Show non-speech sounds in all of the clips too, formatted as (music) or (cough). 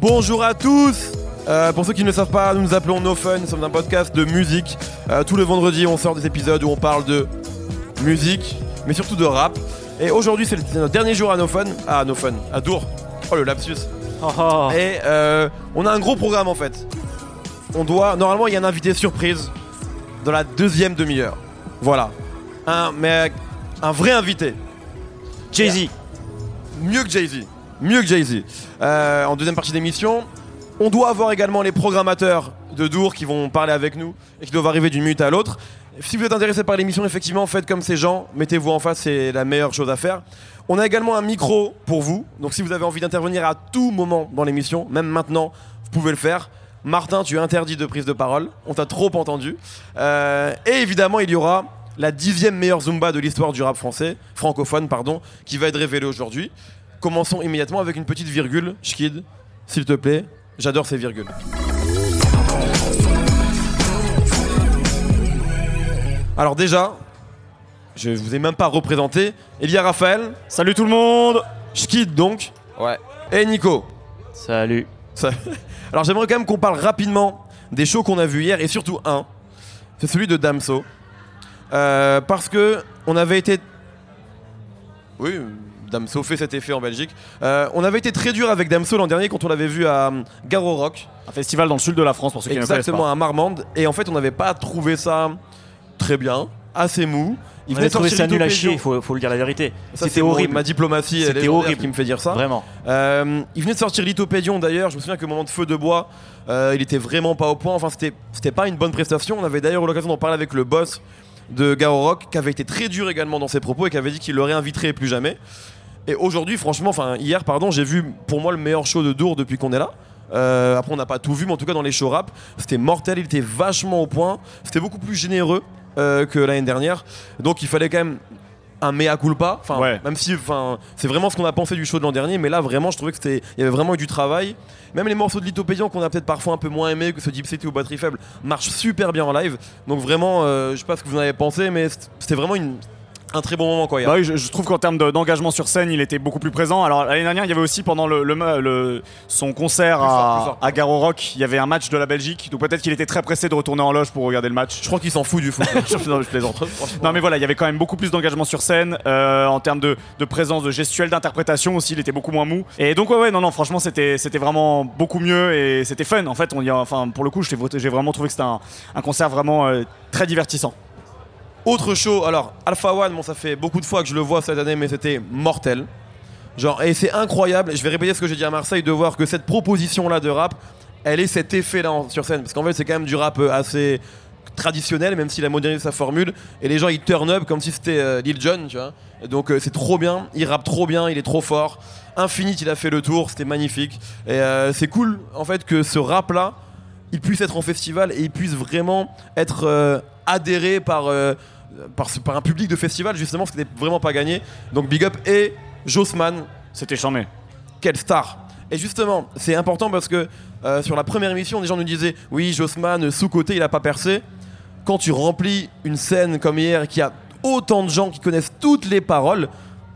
Bonjour à tous Euh, Pour ceux qui ne le savent pas, nous nous appelons No Fun, nous sommes un podcast de musique. Euh, tous les vendredis, on sort des épisodes où on parle de musique, mais surtout de rap. Et aujourd'hui, c'est le- c'est notre dernier jour à No Fun, à No Fun, à Dour. Oh le lapsus Et euh, on a un gros programme en fait. On doit. Normalement, il y a un invité surprise dans la deuxième demi-heure. Voilà. Un. Un vrai invité. Jay-Z. Mieux que Jay-Z. Mieux que Jay-Z. Euh, en deuxième partie d'émission, on doit avoir également les programmateurs de Dour qui vont parler avec nous et qui doivent arriver d'une minute à l'autre. Si vous êtes intéressé par l'émission, effectivement, faites comme ces gens, mettez-vous en face, c'est la meilleure chose à faire. On a également un micro pour vous, donc si vous avez envie d'intervenir à tout moment dans l'émission, même maintenant, vous pouvez le faire. Martin, tu es interdit de prise de parole, on t'a trop entendu. Euh, et évidemment, il y aura la dixième meilleure Zumba de l'histoire du rap français, francophone, pardon, qui va être révélée aujourd'hui. Commençons immédiatement avec une petite virgule. Schkid, s'il te plaît, j'adore ces virgules. Alors déjà, je vous ai même pas représenté. Il y a Raphaël, Salut tout le monde Schkid donc, Ouais. et Nico. Salut. Ça- (laughs) Alors j'aimerais quand même qu'on parle rapidement des shows qu'on a vus hier et surtout un, c'est celui de Damso. Euh, parce que on avait été, oui, Damso fait cet effet en Belgique. Euh, on avait été très dur avec Damso l'an dernier quand on l'avait vu à euh, Garo Rock, Un festival dans le sud de la France pour ceux qui ne connaissent exactement pas. à Marmande, et en fait on n'avait pas trouvé ça très bien, assez mou. Il venait de ça sortir nul à chier, faut, faut le dire la vérité. C'était horrible. Ma diplomatie, elle est horrible. qui me fait dire ça. Vraiment. Euh, il venait de sortir Lithopédion d'ailleurs, je me souviens que moment de feu de bois, euh, il était vraiment pas au point, enfin c'était, c'était pas une bonne prestation. On avait d'ailleurs eu l'occasion d'en parler avec le boss de Garo Rock, qui avait été très dur également dans ses propos et qui avait dit qu'il le réinviterait plus jamais. Et aujourd'hui, franchement, enfin hier, pardon, j'ai vu pour moi le meilleur show de Dour depuis qu'on est là. Euh, après, on n'a pas tout vu, mais en tout cas, dans les shows rap, c'était mortel, il était vachement au point, c'était beaucoup plus généreux euh, que l'année dernière. Donc, il fallait quand même un mea culpa, enfin, Ouais. même si enfin, c'est vraiment ce qu'on a pensé du show de l'an dernier, mais là, vraiment, je trouvais que c'était, il y avait vraiment eu du travail. Même les morceaux de Lithopédion qu'on a peut-être parfois un peu moins aimé que ce Deep City ou Batterie Faible marchent super bien en live. Donc, vraiment, euh, je sais pas ce que vous en avez pensé, mais c'était vraiment une- un très bon moment, quoi. hier. Bah oui, je, je trouve qu'en termes de- d'engagement sur scène, il était beaucoup plus présent. Alors l'année dernière, il y avait aussi pendant le, le- le- son concert Plus à, plus fort. à Garo Rock, il y avait un match de la Belgique. Donc peut-être qu'il était très pressé de retourner en loge pour regarder le match. Je crois qu'il s'en fout du foot. (laughs) non, je plaisante. (laughs) Non mais voilà, il y avait quand même beaucoup plus d'engagement sur scène euh, en termes de, de présence, de gestuelle, d'interprétation aussi. Il était beaucoup moins mou. Et donc ouais, ouais, non, non, franchement, c'était, c'était vraiment beaucoup mieux et c'était fun. En fait, on y a, enfin, pour le coup, j'ai, j'ai vraiment trouvé que c'était un, un concert vraiment euh, très divertissant. Autre show, alors Alpha One, bon ça fait beaucoup de fois que je le vois cette année, mais c'était mortel. Genre, et c'est incroyable, je vais répéter ce que j'ai dit à Marseille, de voir que cette proposition-là de rap, elle est cet effet-là sur scène. Parce qu'en fait, c'est quand même du rap euh, assez traditionnel, même s'il a modernisé sa formule. Et les gens, ils turn up comme si c'était euh, Lil Jon, tu vois. Donc, euh, c'est trop bien, il rappe trop bien, il est trop fort. Infinite, il a fait le tour, c'était magnifique. Et c'est cool, en fait, que ce rap-là, il puisse être en festival et il puisse vraiment être adhéré par, euh, par, un public de festival, justement, ce qui n'était vraiment pas gagné. Donc big up et Jossman, C'était charmé. quelle star Et justement, c'est important parce que euh, sur la première émission, des gens nous disaient oui, Jossman, sous-côté, il a pas percé. Quand tu remplis une scène comme hier, qui a autant de gens qui connaissent toutes les paroles,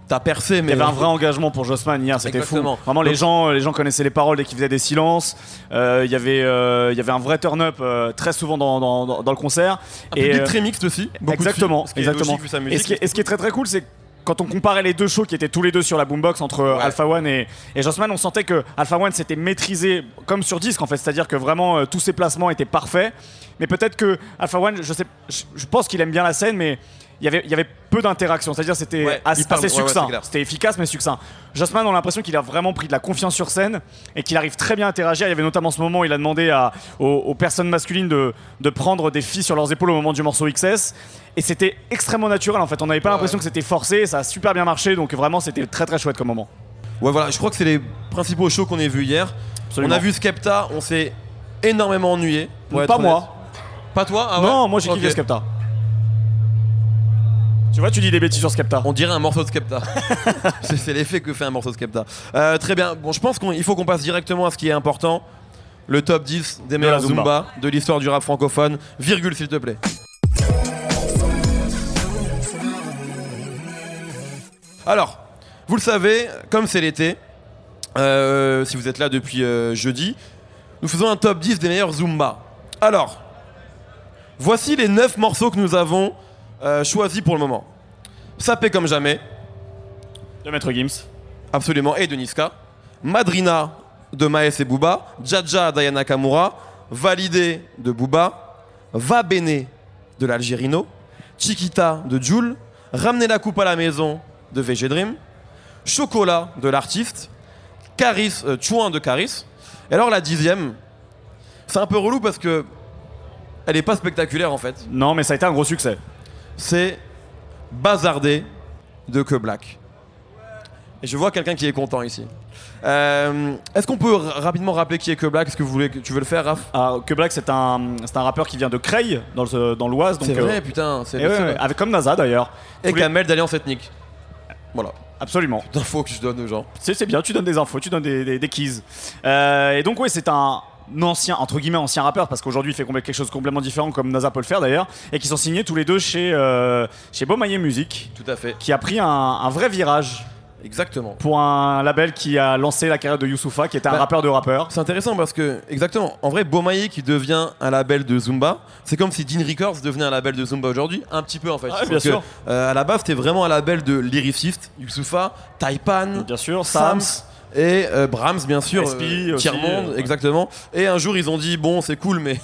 t'as percé, mais Il y avait un vrai engagement pour Jossman hier, c'était fou. Vraiment, les gens, les gens connaissaient les paroles dès qu'ils faisaient des silences. Euh, Il y avait, euh, il y avait un vrai turn-up euh, très souvent dans, dans- dans- dans le concert. un public euh, très mixte aussi. beaucoup de exactement, filles, ce qui est exactement. logique vu sa Et ce qui, est, et ce qui est très très cool, c'est que quand on comparait les deux shows qui étaient tous les deux sur la boombox entre euh. Alpha One et, et Jossman, on sentait que Alpha One s'était maîtrisé comme sur disque en fait, c'est-à-dire que vraiment euh, tous ses placements étaient parfaits. Mais peut-être que Alpha One, je sais, je, je pense qu'il aime bien la scène, mais il y avait, il y avait peu d'interaction, c'est-à-dire c'était Ouais, assez, ouais, succinct. c'était efficace mais succinct. Jossman, on a l'impression qu'il a vraiment pris de la confiance sur scène et qu'il arrive très bien à interagir. Il y avait notamment ce moment où il a demandé à, aux, aux personnes masculines de, de prendre des filles sur leurs épaules au moment du morceau XS. Et c'était extrêmement naturel en fait. On n'avait pas l'impression que c'était forcé. et Ça a super bien marché. Donc vraiment, c'était très très chouette comme moment. Ouais, voilà, je crois que c'est les principaux shows qu'on ait vus hier. Absolument. On a vu Skepta, on s'est énormément ennuyé. Pas honnête. moi. Pas toi ah ouais non, moi j'ai Ok. kiffé Skepta. Tu vois, tu dis des bêtises sur Skepta. On dirait un morceau de Skepta. (laughs) c'est l'effet que fait un morceau de Skepta. Euh, très bien. Bon, je pense qu'il faut qu'on passe directement à ce qui est important. Le top 10 des meilleurs Zumba. De l'histoire du rap francophone. Virgule, s'il te plaît. Alors, vous le savez, comme c'est l'été, euh, si vous êtes là depuis euh, jeudi, nous faisons un top 10 des meilleurs Zumba. Alors, voici les 9 morceaux que nous avons euh, choisis pour le moment. Sapé comme jamais, De Maître Gims. absolument, et de Niska. Madrina de Maes et Booba. Jaja d'Ayana Kamura. Validé de Booba. Va Bene de l'Algérino. Chiquita de Joule. Ramener la coupe à la maison de VG Dream. Chocolat de l'artiste. Caris, euh, Chouin de Caris. Et alors la dixième, c'est un peu relou parce que elle est pas spectaculaire en fait. Non, mais ça a été un gros succès. C'est Bazardé de Que Black. Et je vois quelqu'un qui est content ici. Euh, Est-ce qu'on peut rapidement rappeler qui est Que Black? Est-ce que vous voulez, tu veux le faire, Raph? Ah, que Black, c'est un, c'est un rappeur qui vient de Creil, dans le- dans l'Oise. C'est euh, vrai, putain. C'est et ouais, avec comme NASA d'ailleurs. Et Tous les- Kamel d'Alliance Ethnique. Voilà. Absolument. D'infos que je donne aux gens. C'est c'est bien, tu donnes des infos, tu donnes des, des, des keys. Euh, et donc, ouais, c'est un ancien, entre guillemets, ancien rappeur, parce qu'aujourd'hui, il fait quelque chose de complètement différent, comme NASA peut le faire d'ailleurs, et qui sont signés tous les deux chez, euh, chez Music, Tout à fait. qui a pris un, un vrai virage Exactement. pour un label qui a lancé la carrière de Youssoufa, qui était un Bah, rappeur de rappeur. C'est intéressant parce que, exactement, en vrai, Beaumaillé qui devient un label de Zumba, c'est comme si Dean Records devenait un label de Zumba aujourd'hui, un petit peu en fait. Ah, bien que, sûr. euh, à la base, c'était vraiment un label de lyriciste, Youssoufa, Taipan, Bien sûr, Sams Sams. Et euh, Brahms, bien sûr, euh, Tiers-Monde, ouais. exactement. Et un jour, ils ont dit bon, c'est cool, mais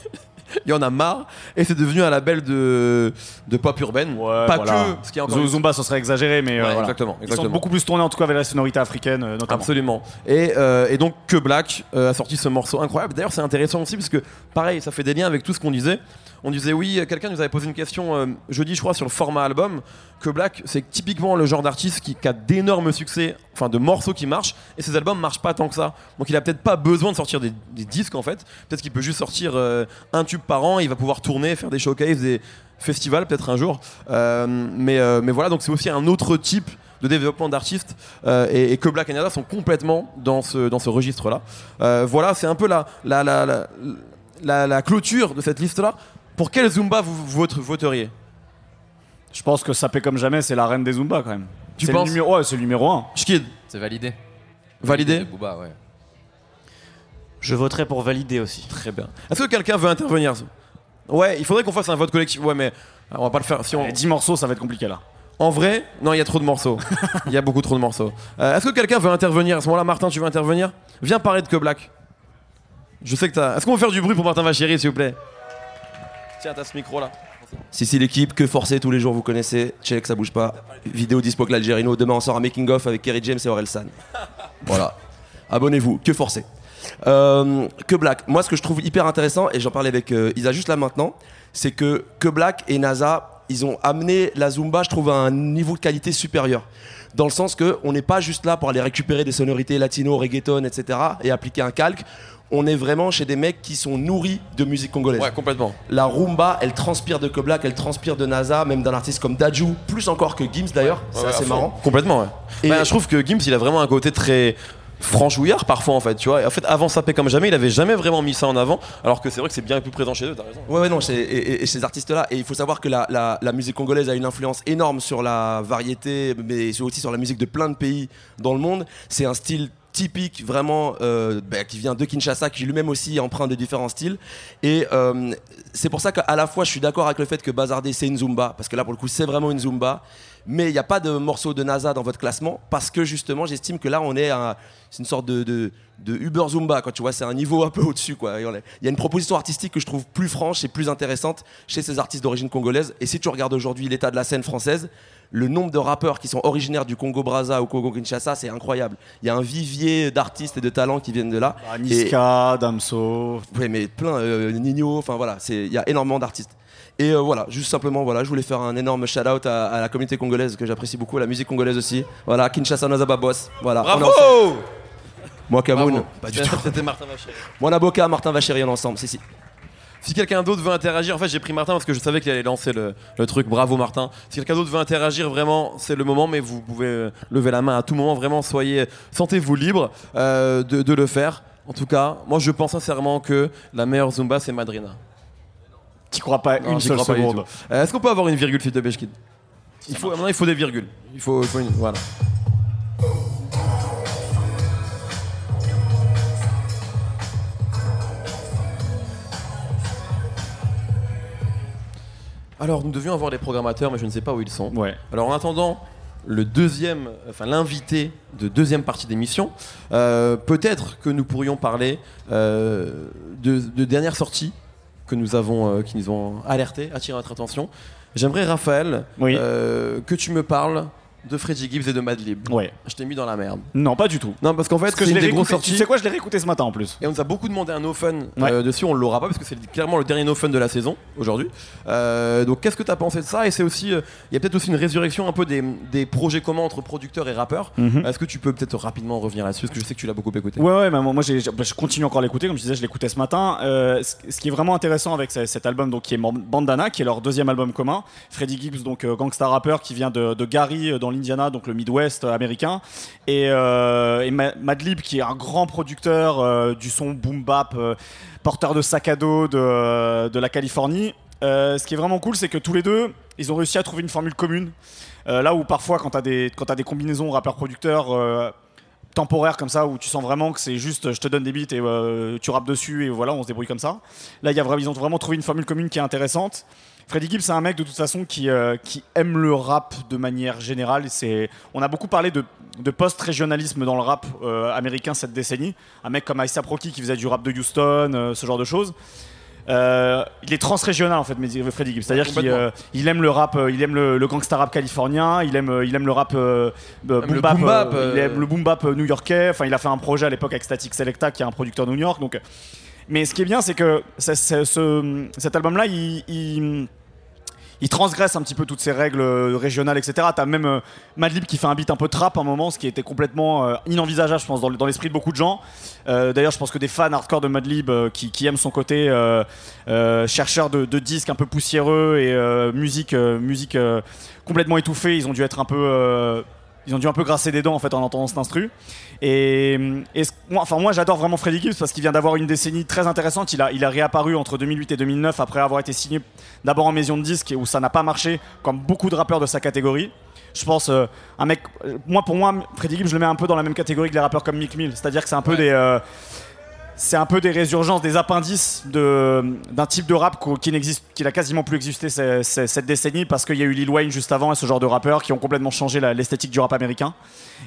(laughs) il y en a marre. Et c'est devenu un label de, de pop urbaine. Ouais, pas voilà. que, ce qui est encore Zumba, ce serait exagéré, mais euh, voilà. exactement, Ils sont beaucoup plus tournés en tout cas vers la sonorité africaine, euh, notamment. Absolument. Et, euh, et donc que Black a sorti ce morceau incroyable. D'ailleurs, c'est intéressant aussi parce que, pareil, ça fait des liens avec tout ce qu'on disait. On disait oui, quelqu'un nous avait posé une question euh, jeudi, je crois, sur le format album. Que Black, c'est typiquement le genre d'artiste qui, qui a d'énormes succès, enfin de morceaux qui marchent, et ses albums marchent pas tant que ça. Donc il a peut-être pas besoin de sortir des, disques en fait. Peut-être qu'il peut juste sortir euh, un tube par an. Il va pouvoir tourner, faire des showcases, des festivals peut-être un jour. Euh, mais, mais voilà, donc c'est aussi un autre type de développement d'artistes et, que Black et Nada sont complètement dans ce, dans ce registre-là. Voilà, c'est un peu la, la, la- la clôture de cette liste-là. Pour quel Zumba vous, vous vote- voteriez Je pense que Sapé comme jamais, c'est la reine des Zumba quand même. Tu C'est penses? le numéro, ouais, c'est le numéro 1. Schkid, C'est validé. validé? Booba, ouais. Je voterai pour valider aussi. Très bien. Est-ce que quelqu'un veut intervenir? Ouais, il faudrait qu'on fasse un vote collectif. Ouais, mais euh, on va pas le faire. Si on... Les 10 morceaux, ça va être compliqué là. En vrai, non, il y a trop de morceaux. (laughs) Il y a beaucoup trop de morceaux. Euh, Est-ce que quelqu'un veut intervenir? À ce moment-là Martin, tu veux intervenir? Viens parler de Que Black. Je sais que t'as. Est-ce qu'on peut faire du bruit pour Martin Vachéry, s'il vous plaît? Tiens, t'as ce micro là. Si si l'équipe, que forcer tous les jours, vous connaissez, check, ça bouge pas. Vidéo dispo que l'Algérino. Demain, on sort un making-of avec Kerry James et Aurel San. (laughs) Voilà. Abonnez-vous, que forcer. Euh, que Black. Moi, ce que je trouve hyper intéressant, et j'en parlais avec euh, Isa juste là maintenant, c'est que Que Black et NASA, ils ont amené la Zumba, je trouve, à un niveau de qualité supérieur. Dans le sens que on n'est pas juste là pour aller récupérer des sonorités latino, reggaeton, etc. et appliquer un calque. On est vraiment chez des mecs qui sont nourris de musique congolaise. Ouais, complètement. La rumba, elle transpire de Koblak, elle transpire de NASA, même d'un artiste comme Daju, plus encore que Gims d'ailleurs, c'est Ouais, assez marrant. Complètement, ouais. Et- Bah, je trouve que Gims, il a vraiment un côté très franchouillard parfois en fait, tu vois. Et en fait, avant Sapé comme jamais, il avait jamais vraiment mis ça en avant, alors que c'est vrai que c'est bien plus présent chez eux, t'as raison. Ouais, ouais, non, c'est- et, ces artistes-là, et il faut savoir que la, la- la musique congolaise a une influence énorme sur la variété, mais aussi sur la musique de plein de pays dans le monde. C'est un style typique vraiment euh, bah, qui vient de Kinshasa, qui lui-même aussi emprunte de différents styles. Et euh, c'est pour ça qu'à la fois je suis d'accord avec le fait que Bazardé c'est une Zumba, parce que là pour le coup c'est vraiment une Zumba, mais il n'y a pas de morceau de NASA dans votre classement, parce que justement j'estime que là on est à c'est une sorte de, de, Uber Zumba, quand tu vois, c'est un niveau un peu au-dessus. quoi. Il y a une proposition artistique que je trouve plus franche et plus intéressante chez ces artistes d'origine congolaise. Et si tu regardes aujourd'hui l'état de la scène française, le nombre de rappeurs qui sont originaires du Congo-Braza ou Congo-Kinshasa, c'est incroyable. Il y a un vivier d'artistes et de talents qui viennent de là. Bah, Et- Niska, Damso. oui, mais plein, euh, Nino, enfin voilà, il y a énormément d'artistes. Et euh, voilà, juste simplement, voilà, je voulais faire un énorme shout-out à, à la communauté congolaise que j'apprécie beaucoup, à la musique congolaise aussi. Voilà, Kinshasa Nazaba Boss. Voilà. on est. Bravo Moi, Cameroun, Bravo. pas du tout. C'était Martin Vachéry. Moi, Naboka, Martin Vachéry, on est ensemble, si, si. Si quelqu'un d'autre veut interagir, en fait j'ai pris Martin parce que je savais qu'il allait lancer le, le truc, bravo Martin. Si quelqu'un d'autre veut interagir, vraiment c'est le moment, mais vous pouvez euh, lever la main à tout moment, vraiment soyez, sentez-vous libre euh, de, de le faire. En tout cas, moi je pense sincèrement que la meilleure Zumba c'est Madrina. T'y crois pas Non, une seule crois seconde. Euh, Est-ce qu'on peut avoir une virgule, fils de Beshkid il faut, maintenant, il faut des virgules. Il faut, il faut une- voilà. Alors, nous devions avoir des programmateurs, mais je ne sais pas où ils sont. Ouais. Alors, en attendant le deuxième, enfin l'invité de deuxième partie d'émission, euh, peut-être que nous pourrions parler euh, de, de dernières sorties que nous avons, euh, qui nous ont alerté, attiré notre attention. J'aimerais, Raphaël, Oui. que tu me parles de Freddy Gibbs et de Madlib. Ouais. Je t'ai mis dans la merde. Non, pas du tout. Non, parce qu'en fait, c'est je une l'ai des grosses sorties. Tu sais quoi, je l'ai réécouté ce matin en plus. Et on nous a beaucoup demandé un no fun Ouais. euh, dessus, on l'aura pas parce que c'est clairement le dernier no fun de la saison aujourd'hui. Euh, donc qu'est-ce que tu as pensé de ça? Et c'est aussi, euh, il y a peut-être aussi une résurrection un peu des, des projets communs entre producteurs et rappeurs. Mhm. Est-ce que tu peux peut-être rapidement revenir là-dessus? Parce que je sais que tu l'as beaucoup écouté. Ouais, ouais, bah, moi bah, je continue encore à l'écouter, comme je disais, je l'écoutais ce matin. Ce qui est vraiment intéressant avec ce- cet album, donc qui est Bandana, qui est leur deuxième album commun. Freddie Gibbs, donc gangsta rappeur qui vient de, de Gary euh, l'Indiana, donc le Midwest américain, et, euh, et Ma- Madlib qui est un grand producteur euh, du son boom bap, euh, porteur de sac à dos de, de la Californie. Ce qui est vraiment cool, c'est que tous les deux, ils ont réussi à trouver une formule commune. Là où parfois, quand tu as, des- t'as des combinaisons rappeurs-producteurs temporaires comme ça, où tu sens vraiment que c'est juste je te donne des beats et tu rappes dessus et voilà, on se débrouille comme ça. Là, ils ont vraiment trouvé une formule commune qui est intéressante. Freddie Gibbs, c'est un mec de toute façon qui, euh, qui aime le rap de manière générale. C'est, on a beaucoup parlé de, de post-régionalisme dans le rap euh, américain cette décennie. Un mec comme A$AP Rocky qui faisait du rap de Houston, euh, ce genre de choses. Il est transrégional en fait, mais Freddie Gibbs. C'est-à-dire qu'il aime le rap, il aime le, le gangsta rap californien, il aime, il aime le rap le boom bap, boom bap, il aime le boom bap new-yorkais. Enfin, il a fait un projet à l'époque avec Static Selecta, qui est un producteur de New York. Donc, mais ce qui est bien, c'est que ça- ça- ce- cet album-là, il, il- il transgresse un petit peu toutes ces règles euh, régionales, etc. T'as même euh, Madlib qui fait un beat un peu trap à un moment, ce qui était complètement euh, inenvisageable, je pense, dans, le- dans l'esprit de beaucoup de gens. D'ailleurs, je pense que des fans hardcore de Madlib qui, aiment son côté chercheur de, disques un peu poussiéreux et musique, complètement étouffée, ils ont dû être un peu. Ils ont dû un peu grasser des dents en fait en entendant cet instru. Et, moi, enfin moi j'adore vraiment Freddie Gibbs parce qu'il vient d'avoir une décennie très intéressante. Il a, il a réapparu entre 2008 et 2009 après avoir été signé d'abord en maison de disques où ça n'a pas marché comme beaucoup de rappeurs de sa catégorie. Je pense euh, un mec, euh, moi pour moi Freddie Gibbs je le mets un peu dans la même catégorie que les rappeurs comme Mick Mill, c'est-à-dire que c'est un peu des euh, c'est un peu des résurgences, des appendices d'un type de rap qui n'existe, qui n'a quasiment plus existé ce- ce- cette décennie parce qu'il y a eu Lil Wayne juste avant et ce genre de rappeurs qui ont complètement changé l'esthétique du rap américain.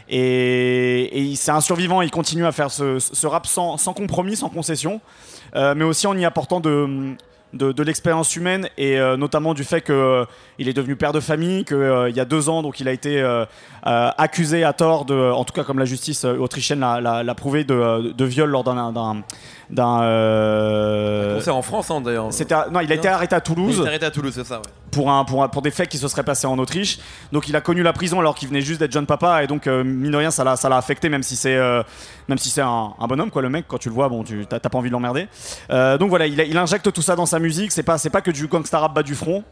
Et, c'est un survivant, il continue à faire ce, rap sans, sans compromis, sans concession, euh, mais aussi en y apportant de, de, l'expérience humaine et euh, notamment du fait qu'il est devenu père de famille, qu'il y a deux ans, donc il a été euh, euh, accusé à tort, de, en tout cas comme la justice euh, autrichienne l'a- prouvé, de, viol lors d'un- d'un, euh, Concert en France, hein, d'ailleurs. non, il a été arrêté à Il Toulouse s'est arrêté à Toulouse, c'est ça, ouais. pour, un, pour, un- pour des faits qui se seraient passés en Autriche. Donc il a connu la prison alors qu'il venait juste d'être jeune papa. Et donc euh, mine de rien ça l'a ça l'a affecté même si c'est euh, même si c'est un, un bonhomme quoi le mec. Quand tu le vois bon tu t'as pas envie de l'emmerder. Euh, donc voilà il, a- il injecte tout ça dans sa musique. C'est pas c'est pas que du gangsta rap bas du front.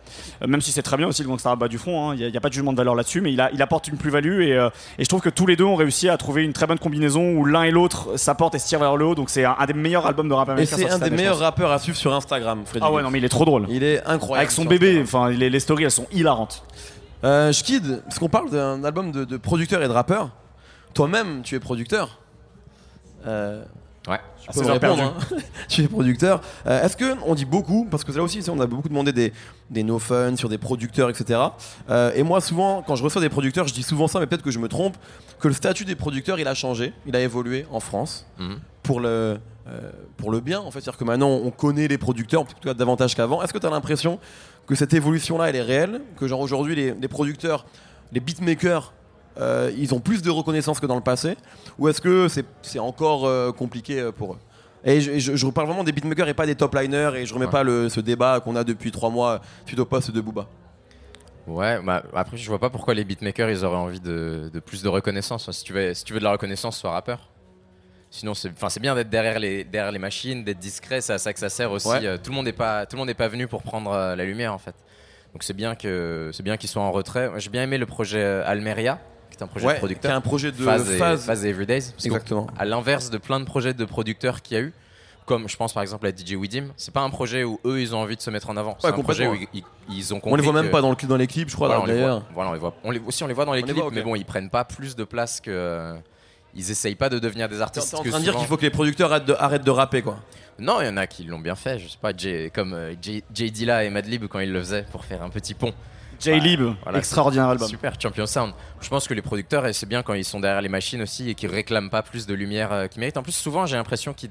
Même si c'est très bien aussi le gangsta rap bas du front il n'y a, pas de jugement de valeur là-dessus mais il, a, il apporte une plus-value. Et, euh, et je trouve que tous les deux ont réussi à trouver une très bonne combinaison où l'un et l'autre s'apportent et se tirent vers le haut. Donc c'est un, un des meilleurs albums de rap Et américain c'est un des année, je meilleurs rappeurs à suivre sur Instagram, Freddy ah ouais non mais il est trop drôle Il est incroyable. avec son bébé enfin les, les stories elles sont hilarantes Euh, Schkid, parce qu'on parle d'un album de, de producteur et de rappeur, toi-même, tu es producteur. Euh, Ouais. Ah, c'est répondre, hein. (laughs) tu es producteur. Euh, Est-ce que on dit beaucoup, parce que là aussi, on a beaucoup demandé des, des no fun sur des producteurs, etc. Euh, et moi, souvent, quand je reçois des producteurs, je dis souvent ça, mais peut-être que je me trompe, que le statut des producteurs, il a changé, il a évolué en France Mhm. pour le, euh, pour le bien, en fait. C'est-à-dire que maintenant, on connaît les producteurs, en tout cas davantage qu'avant. Est-ce que tu as l'impression que cette évolution-là, elle est réelle? Que genre aujourd'hui, les, les producteurs, les beatmakers, euh, ils ont plus de reconnaissance que dans le passé Ou est-ce que c'est encore euh, compliqué euh, pour eux? Et je, je, je reparle vraiment des beatmakers et pas des top liners et je remets Ouais. pas le, ce débat qu'on a depuis trois mois suite au poste de Booba. Ouais, bah, après, je vois pas pourquoi les beatmakers ils auraient envie de, de plus de reconnaissance. Si tu, veux, si tu veux de la reconnaissance, sois rappeur. Sinon, c'est bien d'être derrière les, derrière les machines, d'être discret, c'est à ça que ça sert aussi. Ouais. Euh, tout le monde n'est pas, tout le monde n'est pas venu pour prendre euh, la lumière en fait. Donc c'est bien que c'est bien qu'ils soient en retrait. J'ai bien aimé le projet euh, Almeria, qui est un projet de qui est producteur. un projet de Phase, et, phase. Everydays. Exactement. à l'inverse de plein de projets de producteurs qu'il y a eu, comme je pense par exemple à DJ Widim, c'est pas un projet où eux ils ont envie de se mettre en avant. C'est un projet où ils, ont compris. On les voit même que- pas dans, le, dans les clips, je crois, voilà, on les d'ailleurs. voit, voilà, on les voit. On les, aussi, on les voit dans les On les clips, voit, mais bon, ils prennent pas plus de place que. ils essayent pas de devenir des T'es artistes. en que train de dire qu'il faut que les producteurs arrêtent de, arrêtent de rapper, quoi. Non, il y en a qui l'ont bien fait, je sais pas, comme euh, J- J. Dilla et Madlib quand ils le faisaient pour faire un petit pont. J-Lib, Voilà, extraordinaire album. Super, Champion Sound. Je pense que les producteurs, et c'est bien quand ils sont derrière les machines aussi et qu'ils réclament pas plus de lumière euh, qu'ils méritent. En plus, souvent, j'ai l'impression qu'il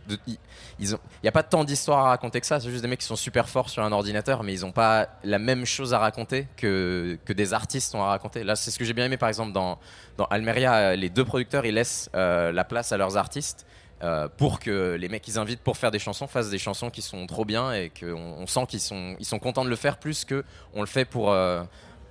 n'y a pas tant d'histoires à raconter que ça. C'est juste des mecs qui sont super forts sur un ordinateur, mais ils n'ont pas la même chose à raconter que, que des artistes ont à raconter. Là, c'est ce que j'ai bien aimé, par exemple, dans, dans Almeria. euh, Les deux producteurs, ils laissent euh, la place à leurs artistes. Euh, pour que les mecs qu'ils invitent pour faire des chansons fassent des chansons qui sont trop bien et qu'on on sent qu'ils sont, ils sont contents de le faire plus que on le fait pour euh,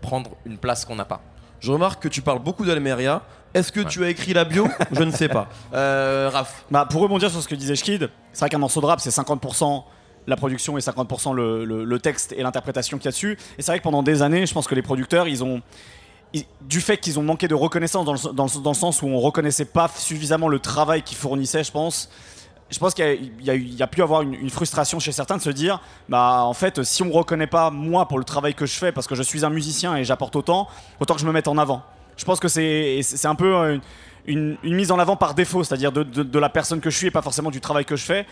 prendre une place qu'on n'a pas. Je remarque que tu parles beaucoup d'Almeria. Est-ce que Ouais. tu as écrit la bio (laughs) Je ne sais pas. Euh, Raph. Bah, pour rebondir sur ce que disait Schkid, c'est vrai qu'un morceau de rap, c'est 50% la production et 50% le, le- le texte et l'interprétation qu'il y a dessus. Et c'est vrai que pendant des années, je pense que les producteurs, ils ont. Du fait qu'ils ont manqué de reconnaissance dans le, dans le- sens où on reconnaissait pas suffisamment le travail qu'ils fournissaient, je pense. Je pense qu'il y a, pu avoir une, frustration chez certains de se dire, bah en fait, si on me reconnaît pas moi pour le travail que je fais, parce que je suis un musicien et j'apporte autant, autant que je me mette en avant. Je pense que c'est un peu euh, une, mise en avant par défaut, c'est-à-dire de la personne que je suis et pas forcément du travail que je fais.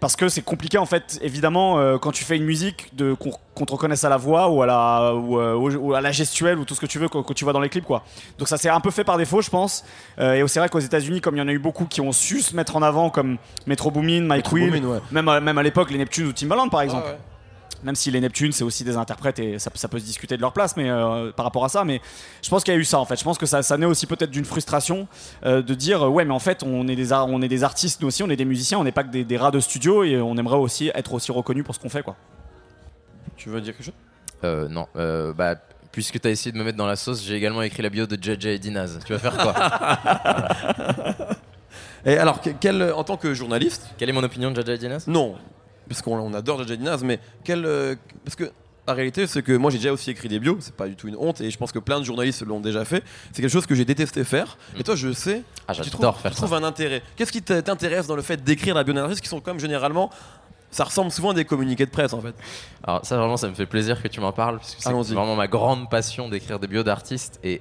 Parce que c'est compliqué en fait, évidemment, euh, quand tu fais une musique, de qu'on qu'on te reconnaisse à la voix ou à la, ou, euh, ou à la gestuelle ou tout ce que tu veux que, que tu vois dans les clips quoi. Donc ça s'est un peu fait par défaut, je pense. Euh, et c'est vrai qu'aux États-Unis, comme il y en a eu beaucoup qui ont su se mettre en avant, comme Metro Boomin, Mike Will, ouais. même, à- même à l'époque les Neptunes ou Timbaland par exemple. Ah ouais. Même si les Neptunes, c'est aussi des interprètes et ça, ça peut se discuter de leur place mais, euh, par rapport à ça. Mais je pense qu'il y a eu ça en fait. Je pense que ça, ça naît aussi peut-être d'une frustration euh, de dire ouais, mais en fait, on est, des, on est des artistes nous aussi, on est des musiciens, on n'est pas que des, des rats de studio et on aimerait aussi être aussi reconnus pour ce qu'on fait quoi. Tu veux dire quelque chose? Euh, non, euh, bah, puisque tu as essayé de me mettre dans la sauce, j'ai également écrit la bio de JJ et Dinaz. Tu vas faire quoi? (laughs) Et alors, que- quel, en tant que journaliste, Quelle est mon opinion de JJ et Dinaz? Non, parce qu'on on adore Jaja Dinaz, mais quel, euh, parce que la réalité, c'est que moi j'ai déjà aussi écrit des bios, c'est pas du tout une honte, et je pense que plein de journalistes l'ont déjà fait. C'est quelque chose que j'ai détesté faire. Et Mm. toi, je sais, Ah, tu trouves, faire tu trouves un intérêt. Qu'est-ce qui t'intéresse dans le fait d'écrire la bio d'un artiste, qui sont comme généralement, ça ressemble souvent à des communiqués de presse en fait. Alors ça vraiment ça me fait plaisir que tu m'en parles parce que c'est vraiment ma grande passion d'écrire des bios d'artistes et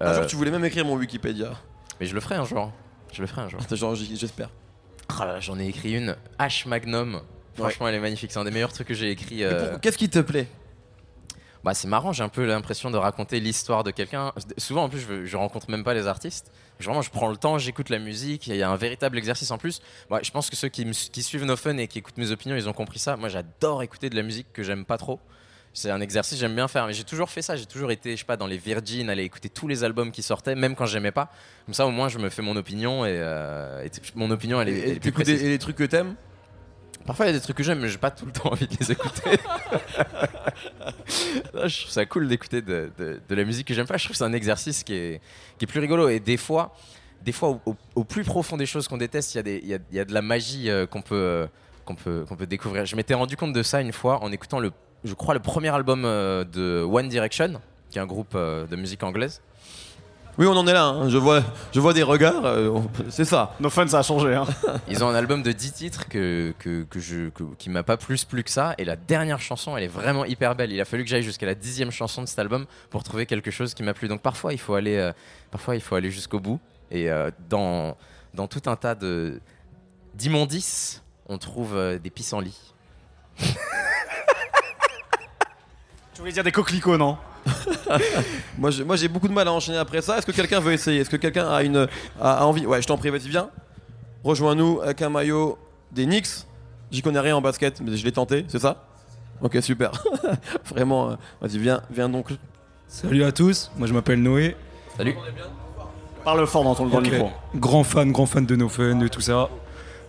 Un euh, jour, tu voulais même écrire mon Wikipédia. mais je le ferai un jour. Je le ferai un jour. (laughs) Genre, j'espère. Là, J'en ai écrit une H Magnum. Franchement, elle est magnifique. C'est un des meilleurs trucs que j'ai écrit. Euh, Qu'est-ce qui te plaît? Bah, c'est marrant, j'ai un peu l'impression de raconter l'histoire de quelqu'un. Souvent, en plus, je, je rencontre même pas les artistes. Je- Vraiment, je prends le temps, j'écoute la musique. Il y a un véritable exercice en plus. Je pense que ceux qui, qui suivent nos fun et qui écoutent mes opinions, ils ont compris ça. Moi, j'adore écouter de la musique que j'aime pas trop. C'est un exercice que j'aime bien faire. Mais j'ai toujours fait ça. J'ai toujours été, je sais pas, dans les Virgin, aller écouter tous les albums qui sortaient, même quand j'aimais pas. Comme ça, au moins, je me fais mon opinion et, euh, et mon opinion, elle est, elle et, est plus des- et les trucs que t'aimes? Parfois, il y a des trucs que j'aime, mais j'ai pas tout le temps envie de les écouter. (laughs) Là, je trouve ça cool d'écouter de, de- de la musique que j'aime pas. Je trouve que c'est un exercice qui est, qui est plus rigolo. Et des fois, des fois au, au- au plus profond des choses qu'on déteste, il y, a des- il y a, il y a de la magie euh, qu'on peut, euh, qu'on peut, qu'on peut découvrir. Je m'étais rendu compte de ça une fois en écoutant, le, je crois, le premier album euh, de One Direction, qui est un groupe euh, de musique anglaise. Oui, on en est là. hein. Je, vois, je vois des regards. euh, on- c'est ça. No fun, ça a changé. Hein. (laughs) Ils ont un album de 10 titres que, que, que je, que- qui m'a pas plus plu que ça. Et la dernière chanson, elle est vraiment hyper belle. Il a fallu que j'aille jusqu'à la dixième chanson de cet album pour trouver quelque chose qui m'a plu. Donc parfois, il faut aller, euh, parfois, il faut aller jusqu'au bout. Et euh, dans, dans tout un tas de d'immondices, on trouve euh, des pissenlits. (laughs) Tu voulais dire des coquelicots, non (laughs) Moi, j'ai- moi, j'ai beaucoup de mal à enchaîner après ça. Est-ce que quelqu'un veut essayer? Est-ce que quelqu'un a une a, a envie? Ouais, je t'en prie, vas-y, viens. Rejoins-nous avec un maillot des Knicks. J'y connais rien en basket, mais je l'ai tenté, c'est ça? Ok, super. (laughs) Vraiment, euh, vas-y, viens, viens donc. Salut à tous, moi je m'appelle Noé. Salut. Parle fort dans ton dans le Ok. micro. Grand fan, grand fan de No Fun, de tout ça.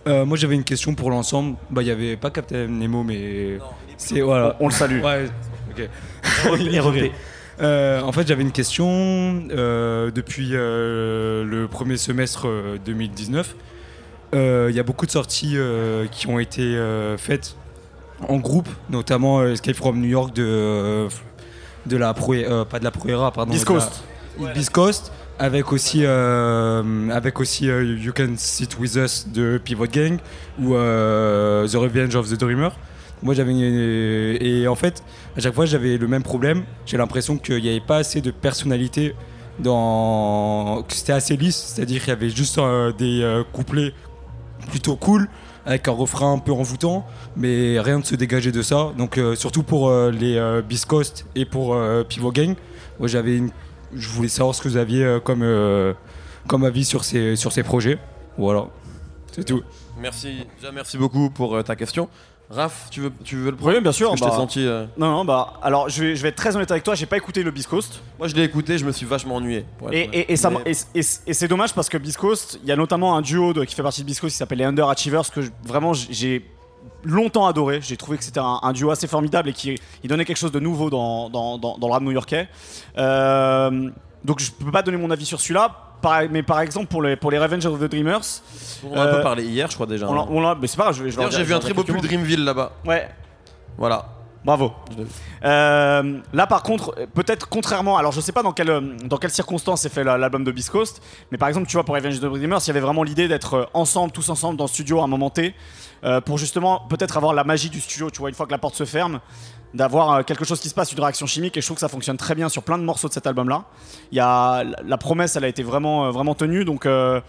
Euh, moi j'avais une question pour l'ensemble. Bah il y avait pas Captain Nemo mais c'est voilà. On le salue. Ouais, ok. (laughs) REP. Euh, en fait j'avais une question euh, depuis euh, le premier semestre euh, 2019. euh, Il y a beaucoup de sorties euh, qui ont été euh, faites en groupe, notamment Escape from New York de de la Pro, euh, pas de la Proera, pardon. East de la- Coast. Beast Coast avec aussi euh, avec aussi euh, You Can Sit With Us de Pivot Gang ou euh, The Revenge of the Dreamer. Moi j'avais une- et en fait à chaque fois j'avais le même problème. J'ai l'impression qu'il n'y avait pas assez de personnalité dans que c'était assez lisse, c'est-à-dire qu'il y avait juste euh, des euh, couplets plutôt cool avec un refrain un peu envoûtant, mais rien de se dégager de ça. Donc euh, surtout pour euh, les euh, Biscoast et pour euh, Pivot Gang, moi j'avais je voulais savoir ce que vous aviez euh, comme, euh, comme avis sur ces, sur ces projets. Voilà, c'est tout. Merci, déjà merci beaucoup pour euh, ta question. Raph, tu veux, tu veux le Oui, bien sûr. Parce que je t'ai bah- senti. euh, Non, non, bah, alors je vais, je vais être très honnête avec toi, j'ai pas écouté le Biscoast. Moi, je l'ai écouté, je me suis vachement ennuyé. Et, et- et ça, Mais- m- et, et- et c'est dommage parce que Biscoast, il y a notamment un duo de- qui fait partie de Biscoast qui s'appelle les Underachievers que je- vraiment j'ai longtemps adoré. J'ai trouvé que c'était un, un duo assez formidable et qui il donnait quelque chose de nouveau dans, dans, dans- dans le rap new-yorkais. Euh, donc je peux pas donner mon avis sur celui-là. Par- mais par exemple pour les, pour les Revenge of the Dreamers, On en a un peu parlé hier, je crois déjà. on l'a- on l'a- mais c'est pas grave, je vais. je vais D'ailleurs, en j'ai dire- vu un je vais très beau dire pull quelques Dreamville là-bas. mots. Ouais, Voilà. Bravo. Euh, là, par contre, euh, peut-être contrairement, alors je sais pas dans quelle, euh, dans quelles circonstances est fait la- l'album de Biscoast, mais par exemple, tu vois, pour Revenge of the Dreamers, il y avait vraiment l'idée d'être euh, ensemble, tous ensemble dans le studio à un moment T, euh, pour justement peut-être avoir la magie du studio, tu vois, une fois que la porte se ferme, d'avoir euh, quelque chose qui se passe, une réaction chimique, et je trouve que ça fonctionne très bien sur plein de morceaux de cet album-là. Il y a la- promesse, elle a été vraiment, euh, vraiment tenue, donc euh,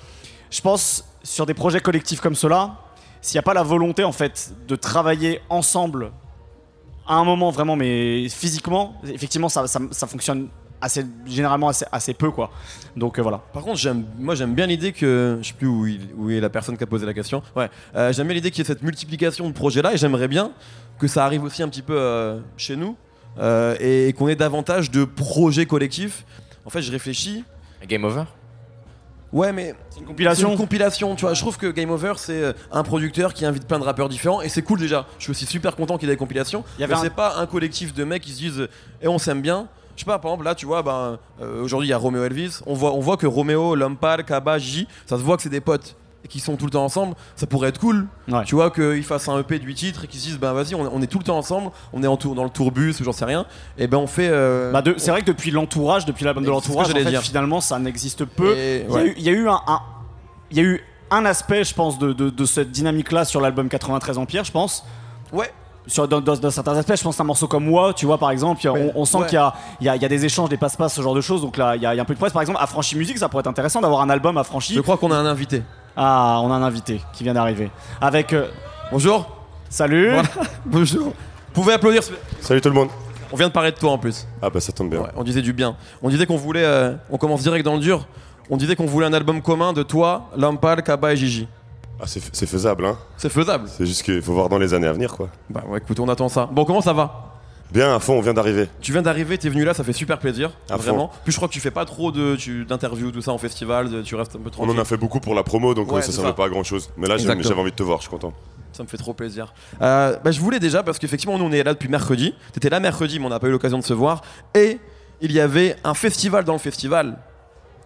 je pense sur des projets collectifs comme cela, s'il n'y a pas la volonté en fait de travailler ensemble à un moment vraiment, mais physiquement, effectivement, ça, ça, fonctionne assez, généralement assez, assez peu, quoi. Donc voilà. Par contre, j'aime, moi j'aime bien l'idée que, je sais plus où, où est la personne qui a posé la question. Ouais, j'aime bien l'idée qu'il y ait cette multiplication de projets-là et j'aimerais bien que ça arrive aussi un petit peu euh, chez nous euh, et qu'on ait davantage de projets collectifs. En fait, je réfléchis. Game over? Ouais, mais C'est une c'est compilation. une compilation, tu vois. Je trouve que Game Over, c'est euh, un producteur qui invite plein de rappeurs différents et c'est cool déjà. Je suis aussi super content qu'il y ait des compilations. Il y avait Mais un- c'est pas un collectif de mecs qui se disent et on s'aime bien. Je sais pas, par exemple, là, tu vois, ben, euh, aujourd'hui, il y a Romeo Elvis. On voit, on voit que Romeo, Lompal, Kaba, J, ça se voit que c'est des potes et qui sont tout le temps ensemble. Ça pourrait être cool, Ouais. tu vois, qu'ils fassent un EP de 8 titres et qu'ils se disent, ben vas-y, on, on est tout le temps ensemble, on est en tour, dans le tourbus ou j'en sais rien. Et ben on fait. euh, Bah, c'est vrai que depuis l'entourage, depuis l'album de l'entourage, en fait, finalement, ça n'existe peu. Il y a ouais. eu- il y, a eu un, un- il y a eu un aspect, je pense, de, de- de cette dynamique-là sur l'album 93 Empire, je pense. Ouais. Sur, dans, dans- dans certains aspects, je pense à un morceau comme Moi, tu vois, par exemple, on, sent ouais. qu'il y a, il y, a, il y a des échanges, des passe-passe, ce genre de choses. Donc là, il y, a il y a un peu de presse. Par exemple, Affranchi Musique, ça pourrait être intéressant d'avoir un album affranchi. Je crois qu'on a un invité. Ah, on a un invité qui vient d'arriver. Avec. euh, Bonjour. salut Voilà. (laughs) Bonjour. Vous pouvez applaudir. s'il vous plaît Salut tout le monde. On vient de parler de toi en plus. Ah bah ça tombe bien. Ouais, on disait du bien. On disait qu'on voulait. euh, on commence direct dans le dur. On disait qu'on voulait un album commun de toi, Lampal, Kaba et Gigi. Ah c'est faisable hein. C'est faisable. C'est juste qu'il faut voir dans les années à venir quoi. Bah ouais, écoute, on attend ça. Bon, comment ça va? Bien à fond, on vient d'arriver. Tu viens d'arriver, t'es venu là, ça fait super plaisir. À vraiment. Plus je crois que tu fais pas trop d'interviews, tout ça en festival, de- tu restes un peu On en a fait beaucoup pour la promo donc Ouais, euh, c'est ça servait pas à grand chose. Mais là j'avais envie de te voir, je suis content. Ça me fait trop plaisir. Euh, bah, je voulais déjà, parce qu'effectivement, nous on est là depuis mercredi. T'étais là mercredi, mais on n'a pas eu l'occasion de se voir. Et il y avait un festival dans le festival,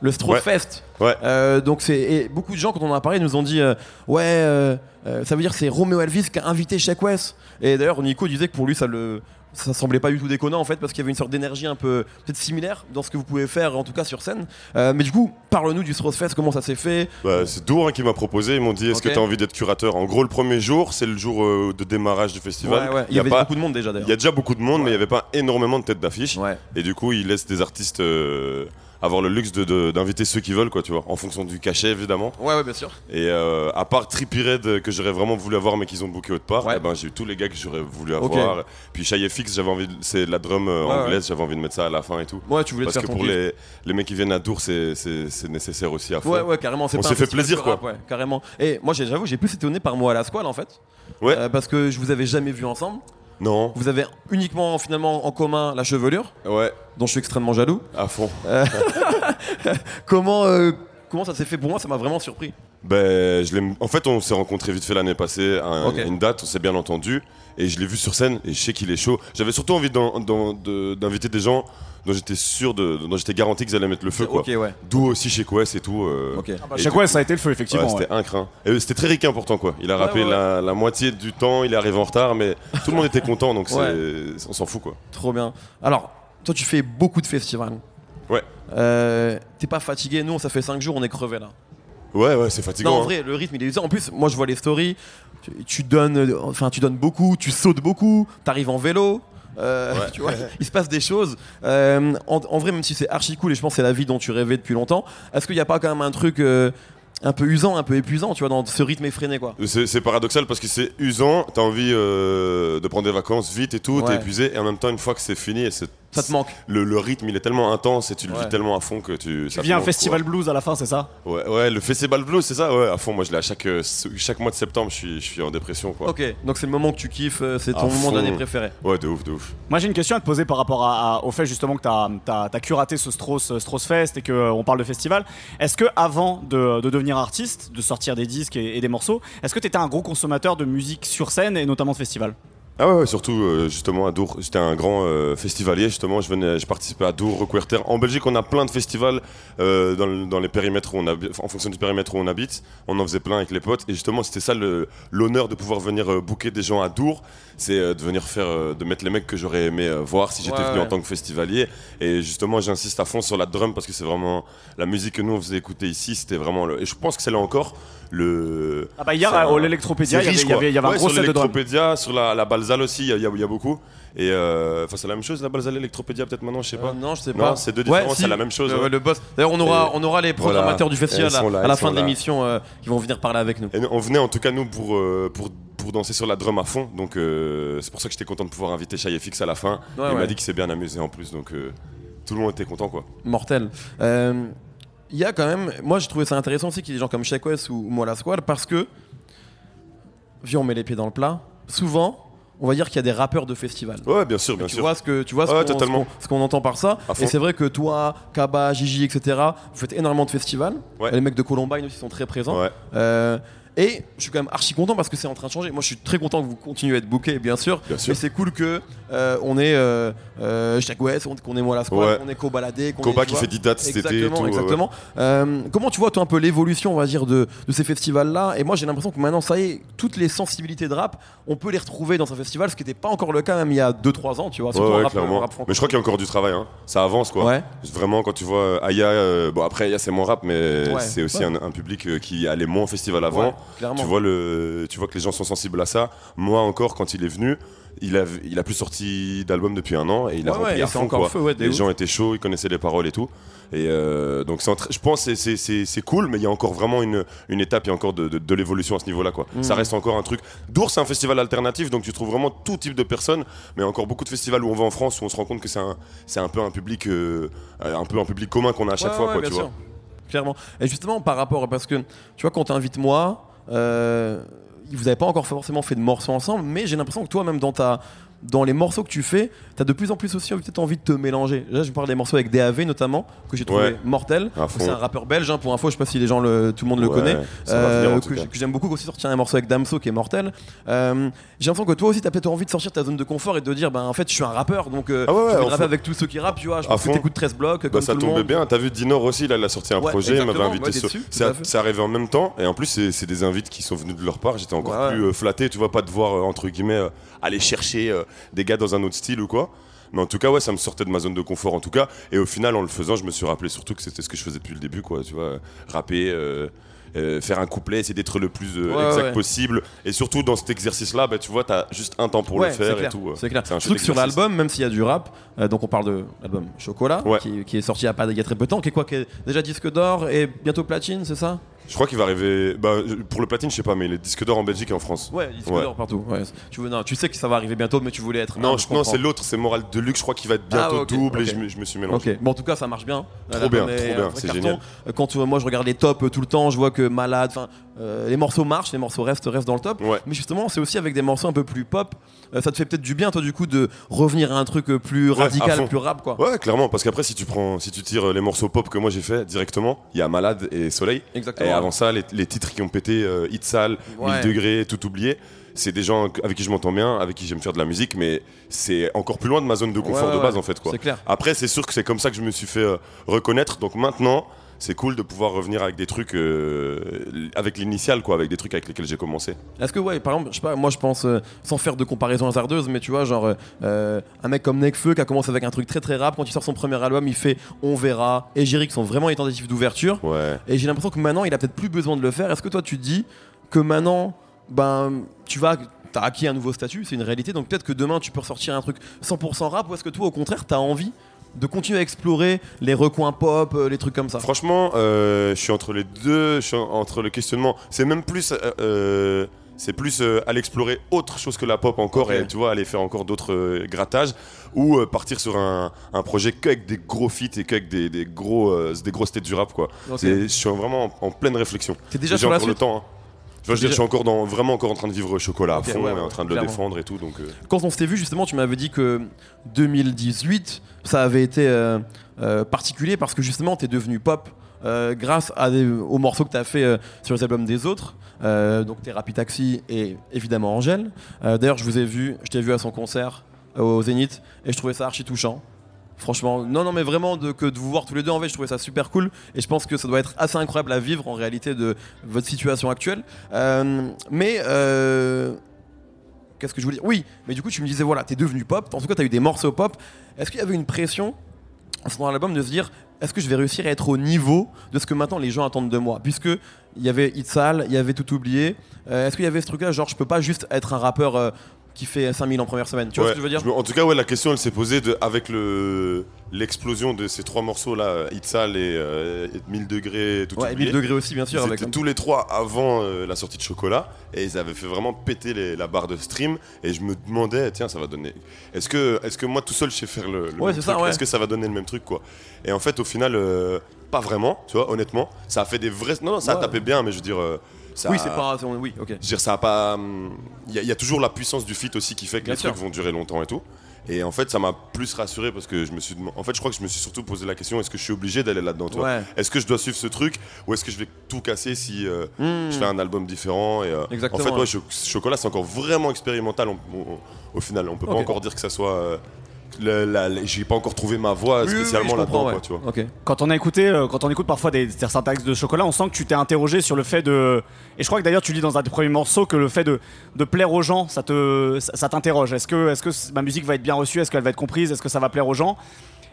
le Strohfest. Ouais. Euh, donc c'est et beaucoup de gens quand on en a parlé nous ont dit euh, ouais euh, ça veut dire que c'est Romeo Elvis qui a invité Shaq West. Et d'ailleurs Nico disait que pour lui ça le ça semblait pas du tout déconnant en fait parce qu'il y avait une sorte d'énergie un peu peut-être similaire dans ce que vous pouvez faire en tout cas sur scène. Mais du coup parle-nous du Strohfest, comment ça s'est fait? Bah, c'est Dour hein, qui m'a proposé, ils m'ont dit est-ce que tu as envie d'être curateur? En gros le premier jour c'est le jour de démarrage du festival. Ouais. Il y avait pas- beaucoup de monde déjà Il d'ailleurs. y a déjà beaucoup de monde mais il n'y avait pas énormément de têtes d'affiche. Et du coup ils laissent des artistes avoir le luxe de- de- d'inviter ceux qui veulent quoi tu vois, en fonction du cachet évidemment. ouais ouais bien sûr. Et euh, à part Trippie Red euh, que j'aurais vraiment voulu avoir mais qu'ils ont booké autre part, Ouais. eh ben, j'ai eu tous les gars que j'aurais voulu avoir. Puis Shy FX, j'avais envie, c'est la drum euh, anglaise, j'avais envie de mettre ça à la fin et tout. Ouais tu voulais te Parce faire que ton pour les, les mecs qui viennent à Tours, c'est nécessaire aussi à fond. Ouais, ouais, carrément. On s'est fait plaisir, quoi. rap, Ouais, carrément. Et moi, j'ai- j'avoue, j'ai plus été étonné par moi à la squale en fait. Ouais. Euh, parce que je vous avais jamais vu ensemble. Non, Vous avez uniquement, finalement, en commun la chevelure, ouais, dont je suis extrêmement jaloux. à fond. (laughs) Comment, euh, comment ça s'est fait pour moi? Ça m'a vraiment surpris. Ben, je l'ai- en fait, on s'est rencontrés vite fait l'année passée à un- Ok. à une date, on s'est bien entendu. Et je l'ai vu sur scène et je sais qu'il est chaud. J'avais surtout envie d'en- d'en- de- d'inviter des gens dont j'étais sûr, de, dont j'étais garanti qu'ils allaient mettre le feu. Quoi. Ok, ouais. D'où aussi chez Quest et tout. euh, Ok. Bah, Et du fois, ça a été le feu, effectivement. Ouais, ouais. c'était un crin. Et c'était très ricain pourtant quoi. Il a Ouais, rappé. La, la moitié du temps, il est arrivé en retard, mais tout le monde était content donc on s'en fout quoi. Trop bien. Alors, toi, tu fais beaucoup de festivals. Ouais. Euh, T'es pas fatigué? Nous, ça fait 5 jours, on est crevé là. Ouais, ouais, c'est Non, fatigant. en hein. vrai, le rythme il est usant. En plus, moi je vois les stories. Tu, tu donnes, enfin, tu donnes beaucoup, tu sautes beaucoup, t'arrives en vélo. Euh, Ouais. (laughs) tu vois, il se passe des choses. Euh, en, en vrai, même si c'est archi cool et je pense que c'est la vie dont tu rêvais depuis longtemps, est-ce qu'il n'y a pas quand même un truc euh, un peu usant, un peu épuisant, tu vois, dans ce rythme effréné, quoi? C'est paradoxal parce que c'est usant, t'as envie de prendre des vacances vite et tout, t'es Ouais. épuisé, et en même temps, une fois que c'est fini, et c'est- Ça te manque. le, le rythme il est tellement intense et tu le Ouais. vis tellement à fond que tu. Tu vis un festival blues à la fin, c'est ça? Ouais, ouais, le festival blues, c'est ça, ouais, à fond. Moi, je l'ai à chaque, euh, chaque mois de septembre, je suis, je suis en dépression, quoi. Ok, donc c'est le moment que tu kiffes, euh, c'est À ton moment l'année préféré. Ouais, de ouf, de ouf. Moi j'ai une question à te poser par rapport à- à- au fait justement que tu as, curaté ce Strauss, euh, Strauss Fest et qu'on parle de festival. Est-ce que avant de, de devenir artiste, de sortir des disques et, et des morceaux, est-ce que tu étais un gros consommateur de musique sur scène et notamment de festival? Ah ouais, ouais, surtout euh, justement à Dour. J'étais un grand euh, festivalier justement. Je venais, je participais à Dour, Recourter. En Belgique, on a plein de festivals euh, dans, le- dans les périmètres où on habite, en fonction du périmètre où on habite. On en faisait plein avec les potes. Et justement, c'était ça l'honneur de pouvoir venir booker des gens à Dour. C'est de venir faire, de mettre les mecs que j'aurais aimé voir si j'étais Ouais, venu ouais. en tant que festivalier. Et justement, j'insiste à fond sur la drum parce que c'est vraiment la musique que nous on faisait écouter ici. C'était vraiment le, et je pense que c'est là encore le. Ah bah hier l'Electropédia, il y avait, y avait- un gros sur set de drum. l'Electropédia, sur la, la Balzale aussi, il y, a- il y y a beaucoup. Et euh, enfin, c'est la même chose, la Balzale, l'Electropédia, peut-être maintenant, je sais pas. Euh, non, je sais Non, pas. c'est deux Ouais, si. c'est la même chose. Le, ouais. le boss. D'ailleurs, on aura, Et on aura les programmateurs voilà. du festival là, là, à la fin de l'émission euh, qui vont venir parler avec nous. Et on venait en tout cas, nous, pour, euh, pour, pour danser sur la drum à fond. Donc euh, c'est pour ça que j'étais content de pouvoir inviter Shai FX à la fin. Ouais, il ouais. m'a dit qu'il s'est bien amusé en plus. Donc euh, tout le monde était content, quoi. Mortel. Euh, Il y a quand même, moi j'ai trouvé ça intéressant aussi qu'il y ait des gens comme Shaq West ou moi la Squad parce que, viens on met les pieds dans le plat, souvent on va dire qu'il y a des rappeurs de festival. Ouais, bien sûr, bien tu sûr. vois ce que tu vois ce Ouais, qu'on- entend par ça et c'est vrai que toi Kaba Gigi etc vous faites énormément de festivals Ouais. les mecs de Columbine aussi sont très présents Ouais. Euh, et je suis quand même archi content parce que c'est en train de changer moi je suis très content que vous continuez à être booké bien sûr Bien sûr. mais c'est cool que euh, on est euh, euh, Shaq West on- qu'on est moi la squad Ouais. qu'on est Cobaladé qu'on Koba est, qui fait 10 dates cet été et tout. ouais. exactement. Euh, comment tu vois toi un peu l'évolution, on va dire, de, de ces festivals-là? Et moi j'ai l'impression que maintenant, ça y est, toutes les sensibilités de rap, on peut les retrouver dans un festival, ce qui n'était pas encore le cas même il y a 2-3 ans, tu vois. Ouais, ouais, rap, clairement. rap mais je crois qu'il y a encore du travail, hein. ça avance quoi. Vraiment, quand tu vois euh, Aya, euh, bon après Aya c'est moins rap, mais c'est aussi un, un public euh, qui allait moins au festival avant. Clairement. tu vois le, tu vois que les gens sont sensibles à ça. Moi encore, quand il est venu, il a, il a plus sorti d'album depuis un an et il a Ouais, rempli ouais, à fond encore quoi. feu, ouais, les ouf. gens étaient chauds, ils connaissaient les paroles et tout. Et euh, donc je pense que c'est- cool, mais il y a encore vraiment une, une étape, il y a encore de, de- de l'évolution à ce niveau-là. quoi. Mm. Ça reste encore un truc. Dour, c'est un festival alternatif, donc tu trouves vraiment tout type de personnes, mais il y a encore beaucoup de festivals où on va en France où on se rend compte que c'est un, un peu un public, euh, un peu un public commun qu'on a à chaque fois, quoi, bien tu sûr. vois. Clairement. Et justement, par rapport, parce que tu vois, quand t'invites moi, vous n'avez pas encore forcément fait de morceaux ensemble, mais j'ai l'impression que toi, même dans ta. Dans les morceaux que tu fais, t'as de plus en plus aussi peut-être envie de te mélanger. Là, je parle des morceaux avec DAV notamment, que j'ai trouvé Ouais. mortel. C'est un rappeur belge, hein, pour info, je sais pas si les gens le, tout le monde le Ouais, connaît. Euh, que j'aime beaucoup aussi sortir un morceau avec Damso qui est mortel. Euh, j'ai l'impression que toi aussi t'as peut-être envie de sortir ta zone de confort et de dire ben en fait je suis un rappeur donc euh, Ah ouais, je vais rapper avec tous ceux qui rappent tu vois je pense que t'écoutes 13 blocs Bah, comme ça tout le tombait monde. bien, t'as vu Dinor aussi, là, il a sorti un projet, il m'avait invité sur- C'est arrivé en même temps, et en plus, c'est des invites qui sont venus de leur part. J'étais encore plus euh, flatté, tu vois, pas de voir, entre guillemets, aller chercher euh, des gars dans un autre style ou quoi. Mais en tout cas, ouais, ça me sortait de ma zone de confort en tout cas. Et au final, en le faisant, je me suis rappelé surtout que c'était ce que je faisais depuis le début, quoi. Tu vois, rapper, euh, euh, faire un couplet, essayer d'être le plus euh, Ouais, exact ouais. possible. Et surtout dans cet exercice-là, bah, tu vois, t'as juste un temps pour Ouais, le faire et tout. C'est clair. C'est un Surtout que sur l'album, même s'il y a du rap, donc on parle de l'album Chocolat, qui, qui est sorti il y a pas il y a très peu de temps, qui est quoi, qui est déjà disque d'or et bientôt platine, c'est ça? Je crois qu'il va arriver. Bah, pour le platine, je sais pas, mais il est disque d'or en Belgique et en France. Ouais, disque Ouais. d'or partout. Ouais. Tu, veux, non, tu sais que ça va arriver bientôt, mais tu voulais être. Non, je- non, c'est l'autre, c'est Moral Deluxe, je crois qu'il va être Ah, bientôt ok, double et je me, je me suis mélangé. Ok, bon en tout cas ça marche bien. Trop bien, trop un bien, c'est génial. Euh, Quand euh, moi je regarde les tops euh, tout le temps, je vois que Malade, enfin euh, les morceaux marchent, les morceaux restent, restent dans le top. Ouais. Mais justement c'est aussi avec des morceaux un peu plus pop. Euh, ça te fait peut-être du bien toi du coup de revenir à un truc euh, plus Ouais, radical, plus rap quoi. Ouais, clairement, parce qu'après, si tu prends, si tu tires les morceaux pop que moi j'ai fait directement, il y a Malade et Soleil. Exactement. Et avant ça, les, les titres qui ont pété, euh, Hit Sale, Ouais. 1000 degrés, tout oublié. C'est des gens avec qui je m'entends bien, avec qui j'aime faire de la musique, mais c'est encore plus loin de ma zone de confort Ouais, de base ouais. en fait. Quoi. C'est clair. Après, c'est sûr que c'est comme ça que je me suis fait euh, reconnaître. Donc maintenant, c'est cool de pouvoir revenir avec des trucs, euh, avec l'initial, quoi, avec des trucs avec lesquels j'ai commencé. Est-ce que ouais, par exemple, je sais pas, moi je pense euh, sans faire de comparaison hasardeuse, mais tu vois genre euh, un mec comme Nekfeu qui a commencé avec un truc très très rap, quand il sort son premier album, il fait On verra et qui sont vraiment les tentatives d'ouverture. Ouais. Et j'ai l'impression que maintenant, il a peut-être plus besoin de le faire. Est-ce que toi, tu te dis que maintenant, ben, tu vas, t'as acquis un nouveau statut, c'est une réalité. Donc peut-être que demain, tu peux ressortir un truc 100% rap, ou est-ce que toi, au contraire, t'as envie de continuer à explorer les recoins pop, euh, les trucs comme ça Franchement, euh, je suis entre les deux, je suis en- entre le questionnement. C'est même plus, euh, euh, c'est plus euh, aller explorer autre chose que la pop encore Ok. et tu vois aller faire encore d'autres euh, grattages ou euh, partir sur un, un projet qu'avec des gros feats et qu'avec des, des gros, euh, des grosses têtes du rap quoi. Ok. C'est- Je suis vraiment en, en pleine réflexion. T'es déjà J'ai sur la encore le suite temps. hein. Je, veux dire, je suis encore dans, vraiment encore en train de vivre chocolat à fond ouais, et en train de le défendre et tout donc. euh, Quand on s'était vu, justement, tu m'avais dit que 2018, ça avait été euh, euh, particulier parce que justement, tu es devenu pop grâce à des- aux morceaux que tu as fait sur les albums des autres. Donc, tes Rapid Taxi et évidemment Angèle. D'ailleurs, je vous ai vu, je t'ai vu à son concert au Zénith et je trouvais ça archi touchant. Franchement, non, non, mais vraiment de, que de vous voir tous les deux en fait, je trouvais ça super cool et je pense que ça doit être assez incroyable à vivre en réalité de votre situation actuelle. Euh, mais euh, Qu'est-ce que je voulais dire? Oui, mais du coup, tu me disais, voilà, t'es devenu pop. En tout cas, t'as eu des morceaux pop. Est-ce qu'il y avait une pression en faisant l'album de se dire, est-ce que je vais réussir à être au niveau de ce que maintenant les gens attendent de moi? Puisque il y avait Hit Sale, il y avait Tout Oublié. Euh, est-ce qu'il y avait ce truc-là, genre, je peux pas juste être un rappeur qui fait 5000 en première semaine Tu vois Ouais, ce que je veux dire me- En tout cas, ouais, la question elle s'est posée de, avec le l'explosion de ces trois morceaux là, Itzal et, euh, et 1000 degrés, tout Ouais, et oublié. 1000 degrés aussi, bien sûr. Ils Avec étaient tous les trois avant euh, la sortie de Chocolat et ils avaient fait vraiment péter les- la barre de stream et je me demandais tiens ça va donner est-ce que est-ce que moi tout seul je sais faire le, le Ouais, même c'est ça, truc ouais. est-ce que ça va donner le même truc quoi? Et en fait au final euh, pas vraiment tu vois honnêtement ça a fait des vrais non non ça a tapé bien mais je veux dire euh, ça Oui, c'est pas. Oui, ok. je veux dire, ça a pas. hum, Il y, a- il y a toujours la puissance du feat aussi qui fait que Bien les sûr. trucs vont durer longtemps et tout. Et en fait, ça m'a plus rassuré parce que je me suis. En fait, je crois que je me suis surtout posé la question est-ce que je suis obligé d'aller là-dedans Ouais. Est-ce que je dois suivre ce truc ou est-ce que je vais tout casser si euh, Hmm. je fais un album différent et, euh, Exactement. En fait, ouais, Cho- Chocolat, c'est encore vraiment expérimental on- on- au final. On peut pas encore dire que ça soit. euh, J'ai pas encore trouvé ma voix Oui, oui, oui, spécialement là-dedans, ouais. tu vois. Quand on a écouté, euh, quand on écoute parfois des certains textes de chocolat, on sent que tu t'es interrogé sur le fait de. Et je crois que d'ailleurs tu dis dans un des premiers morceaux que le fait de, de plaire aux gens, ça te, ça, ça t'interroge. Est-ce que, est-ce que ma musique va être bien reçue? Est-ce qu'elle va être comprise? Est-ce que ça va plaire aux gens?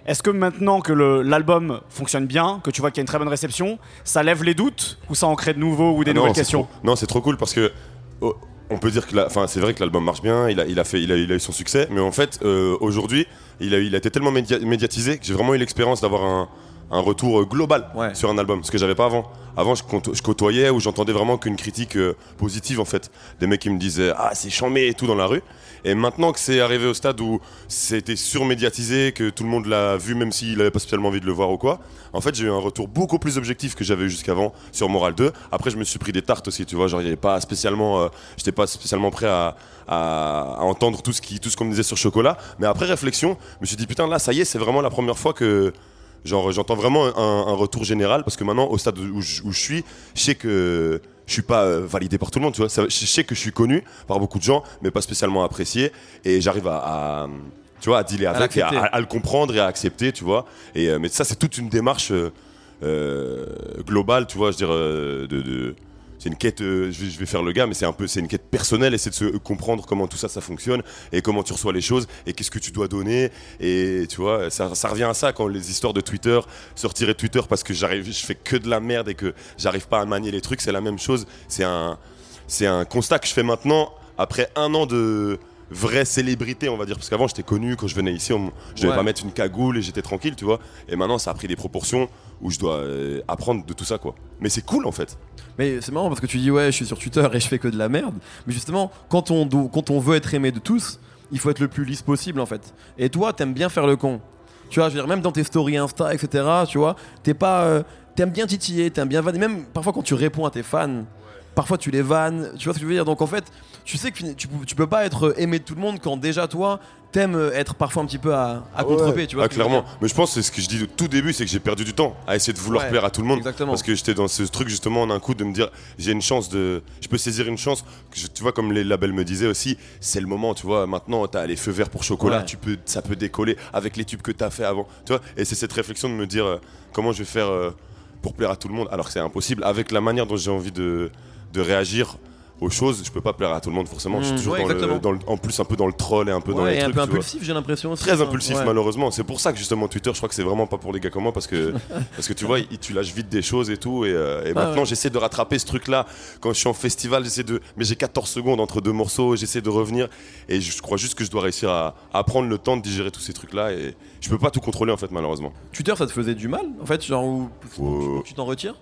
Est-ce que maintenant que le- l'album fonctionne bien, que tu vois qu'il y a une très bonne réception, ça lève les doutes ou ça en crée de nouveaux ou des Ah non, nouvelles c'est questions? trop- Non, c'est trop cool parce que oh, on peut dire que, enfin, c'est vrai que l'album marche bien, il a, fait, il a, eu son succès, mais en fait, euh, aujourd'hui, il a, été tellement média- médiatisé que j'ai vraiment eu l'expérience d'avoir un, un retour euh, global Ouais. sur un album, ce que j'avais pas avant. Avant, je, côto- je côtoyais ou j'entendais vraiment qu'une critique euh, positive en fait, des mecs qui me disaient ah c'est chambé et tout dans la rue. Et maintenant que c'est arrivé au stade où c'était surmédiatisé, que tout le monde l'a vu, même s'il avait pas spécialement envie de le voir ou quoi, en fait, j'ai eu un retour beaucoup plus objectif que j'avais eu jusqu'avant sur Moral 2. Après, je me suis pris des tartes aussi, tu vois, genre, avait pas spécialement, euh, j'étais pas spécialement prêt à, à- à entendre tout ce qui, tout ce qu'on me disait sur Chocolat. Mais après réflexion, je me suis dit, putain, là, ça y est, c'est vraiment la première fois que, genre, j'entends vraiment un, un retour général parce que maintenant, au stade où je, où je suis, je sais que je suis pas euh, validé par tout le monde, tu vois. Ça- je sais que je suis connu par beaucoup de gens, mais pas spécialement apprécié. Et j'arrive à, à, tu vois, à dealer avec, et à, à- à le comprendre et à accepter, tu vois. Et, euh, mais ça, c'est toute une démarche euh, euh, globale, tu vois, je veux dire, de, de- c'est une quête, euh, je, vais, faire le gars, mais c'est un peu, c'est une quête personnelle, et c'est de se comprendre comment tout ça, ça fonctionne, et comment tu reçois les choses, et qu'est-ce que tu dois donner, et tu vois, ça, ça revient à ça quand les histoires de Twitter, sortir de Twitter parce que j'arrive, je fais que de la merde et que j'arrive pas à manier les trucs, c'est la même chose, c'est un, c'est un constat que je fais maintenant après un an de vraie célébrité, on va dire, parce qu'avant j'étais connu quand je venais ici, on- je devais Ouais. pas mettre une cagoule et j'étais tranquille, tu vois, et maintenant ça a pris des proportions où je dois euh, apprendre de tout ça, quoi. Mais c'est cool en fait. Mais c'est marrant parce que tu dis ouais, je suis sur Twitter et je fais que de la merde. Mais justement, quand on, quand on veut être aimé de tous, il faut être le plus lisse possible en fait. Et toi, t'aimes bien faire le con. Tu vois, je veux dire, même dans tes stories Insta, etc. Tu vois, t'es pas, euh, t'aimes bien titiller, t'aimes bien. Même parfois quand tu réponds à tes fans, parfois tu les vannes. Tu vois ce que je veux dire? Donc en fait, tu sais que tu, tu peux pas être aimé de tout le monde quand déjà toi t'aimes euh, être parfois un petit peu à, à contre-pied. Tu vois Ah, clairement. Mais je pense que c'est ce que je dis au tout début, c'est que j'ai perdu du temps à essayer de vouloir Ouais, plaire à tout le monde. Exactement. Parce que j'étais dans ce truc justement d'un coup de me dire j'ai une chance de. Je peux saisir une chance. Que je- tu vois, comme les labels me disaient aussi, c'est le moment, tu vois. Maintenant, t'as les feux verts pour chocolat, Ouais. tu peux, ça peut décoller avec les tubes que t'as fait avant. Tu vois, et c'est cette réflexion de me dire euh, comment je vais faire euh, pour plaire à tout le monde, alors que c'est impossible. Avec la manière dont j'ai envie de, de réagir aux choses, je peux pas plaire à tout le monde forcément. je suis Mm, toujours ouais, dans le- exactement. dans le- en plus un peu dans le troll et un peu dans les et un peu impulsif, j'ai l'impression aussi. Très ça. impulsif Ouais. malheureusement. C'est pour ça que justement Twitter, je crois que c'est vraiment pas pour les gars comme moi parce que (laughs) parce que tu vois, tu lâches vite des choses et tout. Et, euh, et maintenant, j'essaie de rattraper ce truc-là. Quand je suis en festival, j'essaie de. Mais j'ai 14 secondes entre deux morceaux. J'essaie de revenir et je crois juste que je dois réussir à, à prendre le temps de digérer tous ces trucs-là. Et je peux pas tout contrôler en fait malheureusement. Twitter, ça te faisait du mal, en fait, genre où Faut- tu t'en retires?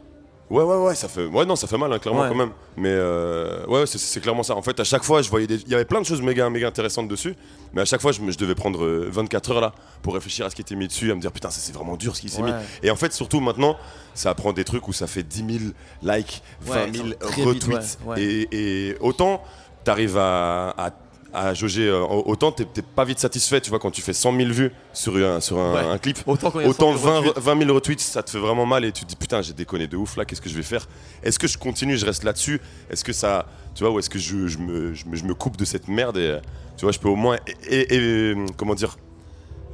Ouais, ouais, ouais, ça fait. Ouais, non, ça fait mal, hein, clairement, Ouais. quand même. Mais euh, ouais, c'est- c'est clairement ça. En fait, à chaque fois, je voyais des. Il y avait plein de choses méga, méga intéressantes dessus. Mais à chaque fois, je, me- je devais prendre euh, 24 heures là pour réfléchir à ce qui était mis dessus, à me dire putain, ça c'est vraiment dur ce qui s'est Ouais. mis. Et en fait, surtout maintenant, ça prend des trucs où ça fait 10 000 likes, 20 000 Ouais, très vite, retweets. Et, et autant, t'arrives à. à à jauger euh, autant t'es pas vite satisfait tu vois quand tu fais 100 000 vues sur un, sur un, Ouais. un clip Autant quand il y a Autant 100 000 20, retweets. 20 000 retweets, ça te fait vraiment mal et tu te dis putain, j'ai déconné de ouf là, qu'est-ce que je vais faire? Est-ce que je continue, je reste là-dessus? Est-ce que ça. Tu vois, ou est-ce que je, je me, je, me, je me coupe de cette merde et euh, tu vois, je peux au moins. Et, et- et- comment dire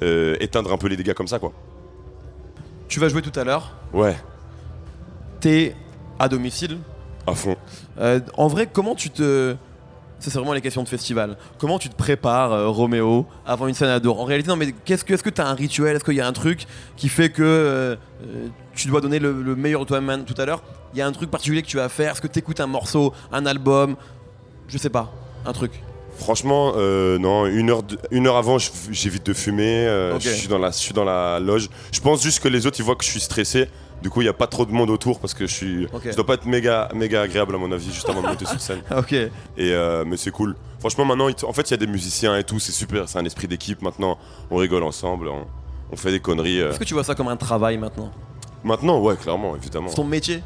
euh, Éteindre un peu les dégâts comme ça quoi. Tu vas jouer tout à l'heure, Ouais, t'es à domicile. à fond. Euh, en vrai, comment tu te. C'est vraiment les questions de festival. Comment tu te prépares, euh, Roméo, avant une scène à En réalité, non, mais qu'est-ce que, est-ce que tu as un rituel? Est-ce qu'il y a un truc qui fait que euh, euh, tu dois donner le, le meilleur de toi-même tout à l'heure? Il y a un truc particulier que tu vas faire? Est-ce que tu écoutes un morceau, un album? Je sais pas, un truc. Franchement, euh, non, une heure, de- une heure avant, j'évite de fumer. je, suis dans la, je suis dans la loge. Je pense juste que les autres, ils voient que je suis stressé. Du coup, il n'y a pas trop de monde autour parce que je suis. Je dois pas être méga, méga agréable à mon avis, juste avant de monter sur scène. (laughs) Ok. Et euh, mais c'est cool. Franchement, maintenant, en fait, il y a des musiciens et tout, c'est super. C'est un esprit d'équipe maintenant. On rigole ensemble, on, on fait des conneries. euh. Est-ce que tu vois ça comme un travail maintenant? Maintenant, ouais, clairement, évidemment. C'est ton métier?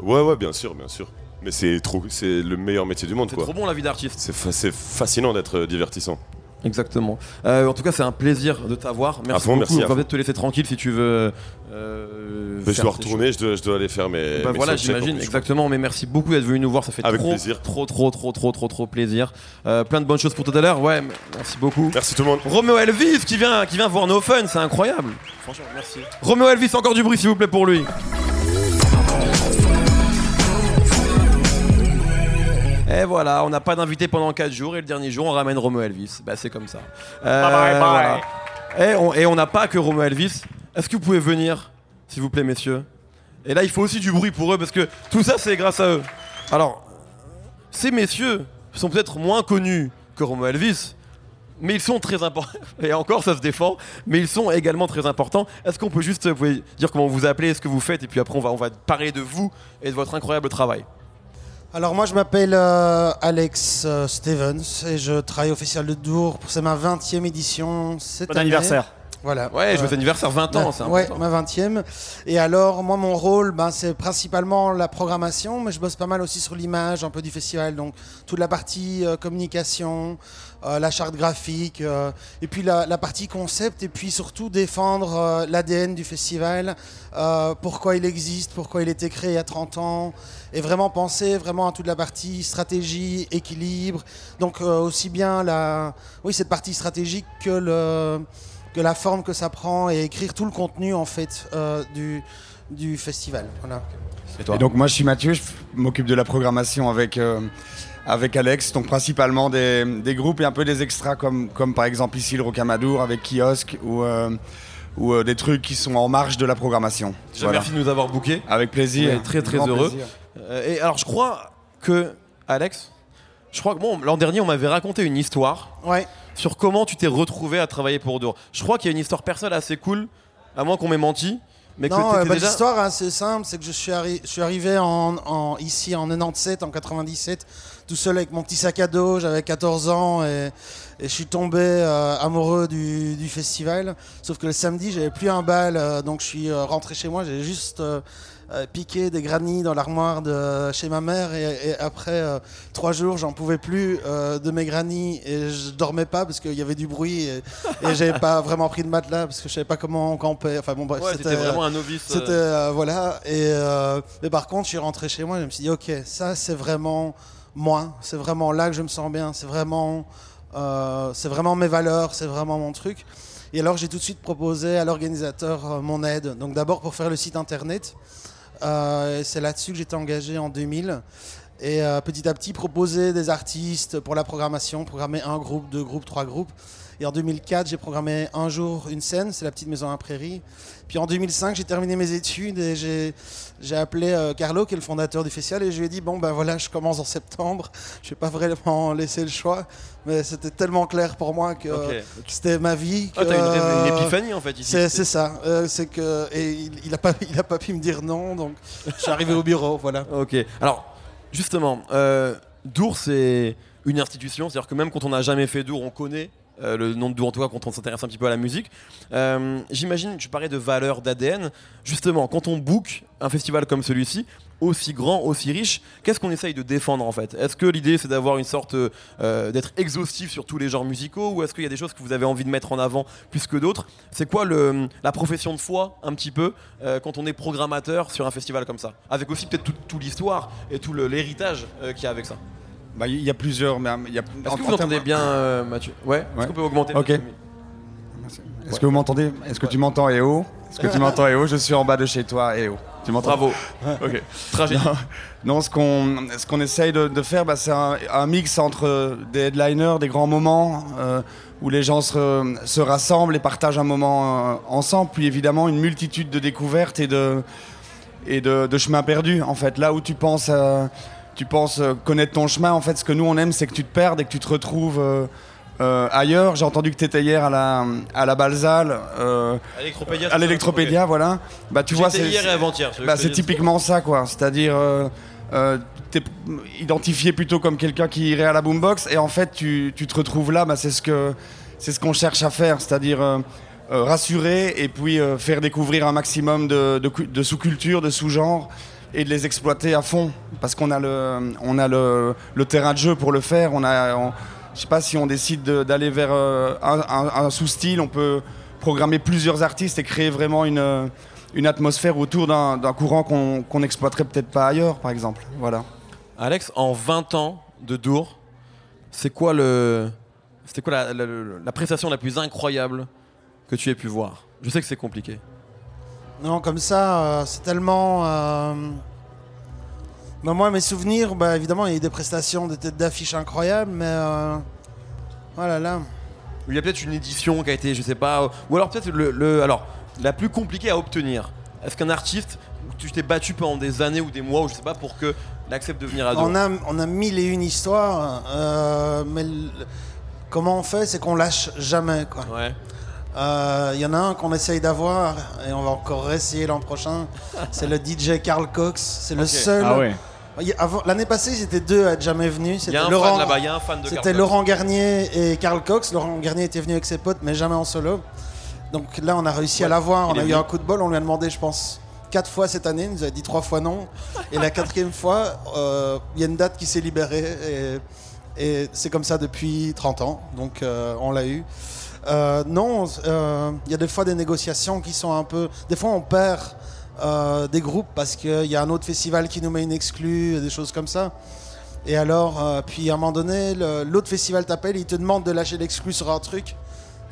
Ouais, ouais, bien sûr, bien sûr. Mais c'est trop, c'est le meilleur métier du monde, C'est trop bon la vie d'artiste. C'est fa- c'est fascinant d'être euh, divertissant. Exactement. Euh, en tout cas, c'est un plaisir de t'avoir. Merci À fond, beaucoup. merci, On va peut-être te laisser tranquille si tu veux. euh, je dois retourner, je dois, je dois aller faire mes. Bah mes voilà, j'imagine, exactement. Mais merci beaucoup d'être venu nous voir, ça fait Avec trop, plaisir. trop, trop, trop, trop, trop, trop plaisir. Euh, plein de bonnes choses pour tout à l'heure. Ouais, merci beaucoup. Merci tout le monde. Roméo Elvis qui vient, qui vient voir nos fun, c'est incroyable. Franchement, merci. Roméo Elvis, encore du bruit s'il vous plaît pour lui. Et voilà, on n'a pas d'invité pendant 4 jours et le dernier jour on ramène Roméo Elvis. Bah c'est comme ça. Euh, Bye bye bye. voilà. Et on et on n'a pas que Roméo Elvis. Est-ce que vous pouvez venir, s'il vous plaît, messieurs? Et là, il faut aussi du bruit pour eux parce que tout ça, c'est grâce à eux. Alors, ces messieurs sont peut-être moins connus que Roméo Elvis, mais ils sont très importants. (laughs) Et encore, ça se défend, mais ils sont également très importants. Est-ce qu'on peut juste vous pouvez dire comment vous appelez, ce que vous faites, et puis après, on va, on va parler de vous et de votre incroyable travail? Alors moi je m'appelle euh, Alex euh, Stevens et je travaille au Festival de Dour. C'est ma 20e édition cette Bon année. anniversaire. Voilà. Ouais, je Euh, veux anniversaire 20 ans, c'est Ouais, ma 20e. Et alors, moi, mon rôle, ben, c'est principalement la programmation, mais je bosse pas mal aussi sur l'image un peu du festival. Donc, toute la partie euh, communication, euh, la charte graphique, euh, et puis la, la partie concept, et puis surtout défendre euh, l'ADN du festival, euh, pourquoi il existe, pourquoi il a été créé il y a 30 ans, et vraiment penser vraiment à toute la partie stratégie, équilibre. Donc, euh, aussi bien la, oui, cette partie stratégique que le que la forme que ça prend et écrire tout le contenu en fait euh, du, du festival. Voilà. Et donc moi je suis Mathieu, je m'occupe de la programmation avec, euh, avec Alex, donc principalement des, des groupes et un peu des extras comme, comme par exemple ici le Rocamadour avec Kiosque ou, euh, ou euh, des trucs qui sont en marge de la programmation. Déjà, Voilà. merci de nous avoir bookés. Avec plaisir. On est très, très Grand heureux. Euh, et alors, je crois que, Alex, je crois que bon, l'an dernier, on m'avait raconté une histoire Ouais. sur comment tu t'es retrouvé à travailler pour Dour. Je crois qu'il y a une histoire personnelle assez cool, à moins qu'on m'ait menti. Mais non, euh, bah, déjà... l'histoire hein, c'est simple, c'est que je suis, arri- je suis arrivé en, en- ici en 97, en 97, tout seul avec mon petit sac à dos, j'avais 14 ans et, et je suis tombé euh, amoureux du, du festival. Sauf que le samedi, j'avais plus un bal, euh, donc je suis euh, rentré chez moi, j'ai juste piqué des granits dans l'armoire de chez ma mère et, et après trois jours, j'en pouvais plus de mes granits et je dormais pas parce qu'il y avait du bruit et, et j'avais (laughs) pas vraiment pris de matelas parce que je savais pas comment on campait. Enfin bon, bref, Ouais, c'était vraiment un novice. c'était voilà et mais par contre je suis rentré chez moi et je me suis dit ok ça c'est vraiment moi c'est vraiment là que je me sens bien c'est vraiment euh, c'est vraiment mes valeurs c'est vraiment mon truc. Et alors j'ai tout de suite proposé à l'organisateur euh, mon aide. Donc d'abord pour faire le site internet Euh, c'est là-dessus que j'étais engagé en 2000 Et petit à petit, proposer des artistes pour la programmation, programmer un groupe, deux groupes, trois groupes. Et en 2004, j'ai programmé un jour une scène, c'est la petite maison à Prairie. Puis en 2005, j'ai terminé mes études et j'ai appelé euh, Carlo, qui est le fondateur du festival, et je lui ai dit Bon, ben voilà, je commence en septembre. Je vais pas vraiment laisser le choix, mais c'était tellement clair pour moi que c'était ma vie. Ah, t'as une, une, épiphanie en fait ici. C'est ça. Euh, c'est que, et il n'a pas, il a pas pu me dire non, donc je suis arrivé au bureau, voilà. Ok. Alors, justement, euh, Dour, c'est une institution, c'est-à-dire que même quand on n'a jamais fait Dour, on connaît euh, le nom de cas quand on s'intéresse un petit peu à la musique. Euh, J'imagine, tu parlais de valeur d'ADN. Justement, quand on book un festival comme celui-ci, aussi grand, aussi riche, qu'est-ce qu'on essaye de défendre en fait? Est-ce que l'idée c'est d'avoir une sorte euh, d'être exhaustif sur tous les genres musicaux ou est-ce qu'il y a des choses que vous avez envie de mettre en avant plus que d'autres? C'est quoi la profession de foi un petit peu quand on est programmateur sur un festival comme ça? Avec aussi peut-être toute tout l'histoire et tout l'héritage euh, qu'il y a avec ça. Bah, il y a plusieurs. Mais il y a, Est-ce que vous entendez bien, Mathieu? Ouais. Est-ce qu'on peut augmenter Ok. Est-ce que vous m'entendez? Est-ce que tu m'entends, EO? Est-ce que tu m'entends, EO? Je suis en bas de chez toi, EO. Tu m'entends? Bravo. (laughs) ok. Tragique. Non, ce qu'on ce qu'on essaye de, faire, bah, c'est un, mix entre des headliners, des grands moments euh, où les gens se, se, rassemblent et partagent un moment euh, ensemble, puis évidemment une multitude de découvertes et de et de, de chemins perdus. En fait, là où tu penses euh, tu penses connaître ton chemin, en fait, ce que nous on aime, c'est que tu te perdes et que tu te retrouves euh, ailleurs, j'ai entendu que tu étais hier à la, à la Balzale, euh, à l'Electropédia, voilà. Bah, tu vois, c'est hier et avant-hier. Bah, c'est typiquement ça, quoi. C'est-à-dire, euh, euh, t'es identifié plutôt comme quelqu'un qui irait à la boombox, et en fait, tu, tu te retrouves là. Bah, c'est ce que c'est ce qu'on cherche à faire, c'est-à-dire rassurer et puis faire découvrir un maximum de, de, sous-cultures, de sous-genres et de les exploiter à fond parce qu'on a le on a le, terrain de jeu pour le faire. On a je sais pas si on décide d'aller vers euh, un, sous-style, on peut programmer plusieurs artistes et créer vraiment une, euh, une atmosphère autour d'un courant qu'on n'exploiterait peut-être pas ailleurs, par exemple. Voilà. Alex, en 20 ans de Dour, c'est quoi le, c'était quoi la, la, prestation la plus incroyable que tu aies pu voir? Je sais que c'est compliqué. Non, comme ça, euh, c'est tellement. Bah, moi, mes souvenirs, bah, évidemment, il y a eu des prestations, des têtes d'affiche incroyables, mais. Euh... Voilà, là. Il y a peut-être une édition qui a été, je sais pas. Ou alors peut-être le, alors, la plus compliquée à obtenir. Est-ce qu'un artiste, tu t'es battu pendant des années ou des mois, ou je sais pas, pour que accepte de venir à on a, on a mille et une histoires, euh, mais comment on fait, c'est qu'on lâche jamais. Quoi. Ouais. Il euh, y en a un qu'on essaye d'avoir et on va encore essayer l'an prochain. C'est le DJ Carl Cox. C'est le seul. Ah ouais. L'année passée, ils étaient deux à être jamais venus. C'était Laurent, là-bas, il y a un fan de C'était Laurent Garnier et Carl Cox. Laurent Garnier était venu avec ses potes, mais jamais en solo. Donc là, on a réussi à l'avoir. On a eu un coup de bol. On lui a demandé, je pense, quatre fois cette année. Il nous a dit trois fois non. Et la quatrième (laughs) fois, euh, il y a une date qui s'est libérée. Et, et c'est comme ça depuis 30 ans. Donc euh, on l'a eu. Euh, non, il y a des fois des négociations qui sont un peu. Des fois, on perd euh, des groupes parce qu'il y a un autre festival qui nous met une exclue, des choses comme ça. Et alors, euh, puis à un moment donné, l'autre festival t'appelle, il te demande de lâcher l'exclu sur un truc.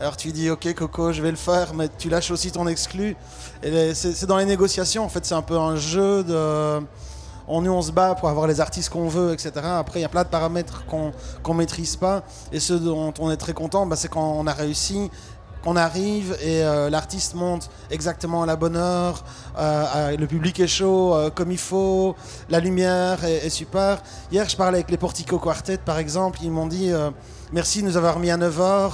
Alors tu dis, ok Coco, je vais le faire, mais tu lâches aussi ton exclu. Et c'est dans les négociations, en fait, c'est un peu un jeu de... On, nous, on se bat pour avoir les artistes qu'on veut, etc. Après, il y a plein de paramètres qu'on ne maîtrise pas. Et ce dont on est très content, bah, c'est quand on a réussi qu'on arrive et euh, l'artiste monte exactement à la bonne heure, euh, le public est chaud euh, comme il faut, la lumière est, super. Hier, je parlais avec les Portico Quartet, par exemple, ils m'ont dit merci de nous avoir mis à 9h.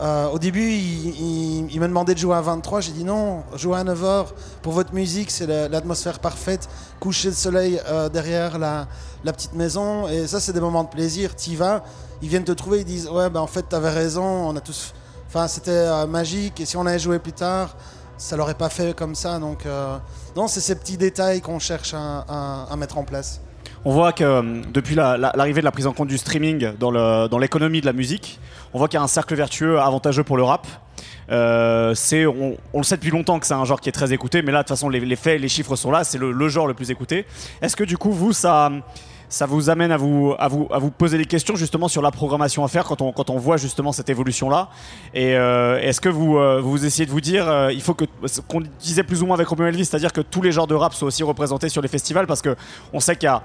Au début, ils il, me demandaient de jouer à 23. J'ai dit non, jouer à 9h pour votre musique, c'est l'atmosphère parfaite. Coucher le soleil derrière la, petite maison. Et ça, c'est des moments de plaisir. Tu vas, ils viennent te trouver, ils disent Ouais, ben en fait, tu avais raison, on a tous Enfin, c'était euh, magique. Et si on avait joué plus tard, ça l'aurait pas fait comme ça. Donc, euh, non, c'est ces petits détails qu'on cherche à, mettre en place. On voit que euh, depuis l'arrivée de la prise en compte du streaming dans l'économie de la musique, on voit qu'il y a un cercle vertueux avantageux pour le rap. c'est, on, le sait depuis longtemps que c'est un genre qui est très écouté, mais là, de toute façon, les, faits, les chiffres sont là, c'est le, genre le plus écouté. Est-ce que du coup, vous, ça, ça vous amène à vous, à, vous, à vous poser des questions justement sur la programmation à faire quand on, quand on voit justement cette évolution-là. Et euh, est-ce que vous, euh, vous essayez de vous dire, euh, il faut que, qu'on disait plus ou moins avec Romeo Elvis, c'est-à-dire que tous les genres de rap soient aussi représentés sur les festivals parce que on sait qu'il y a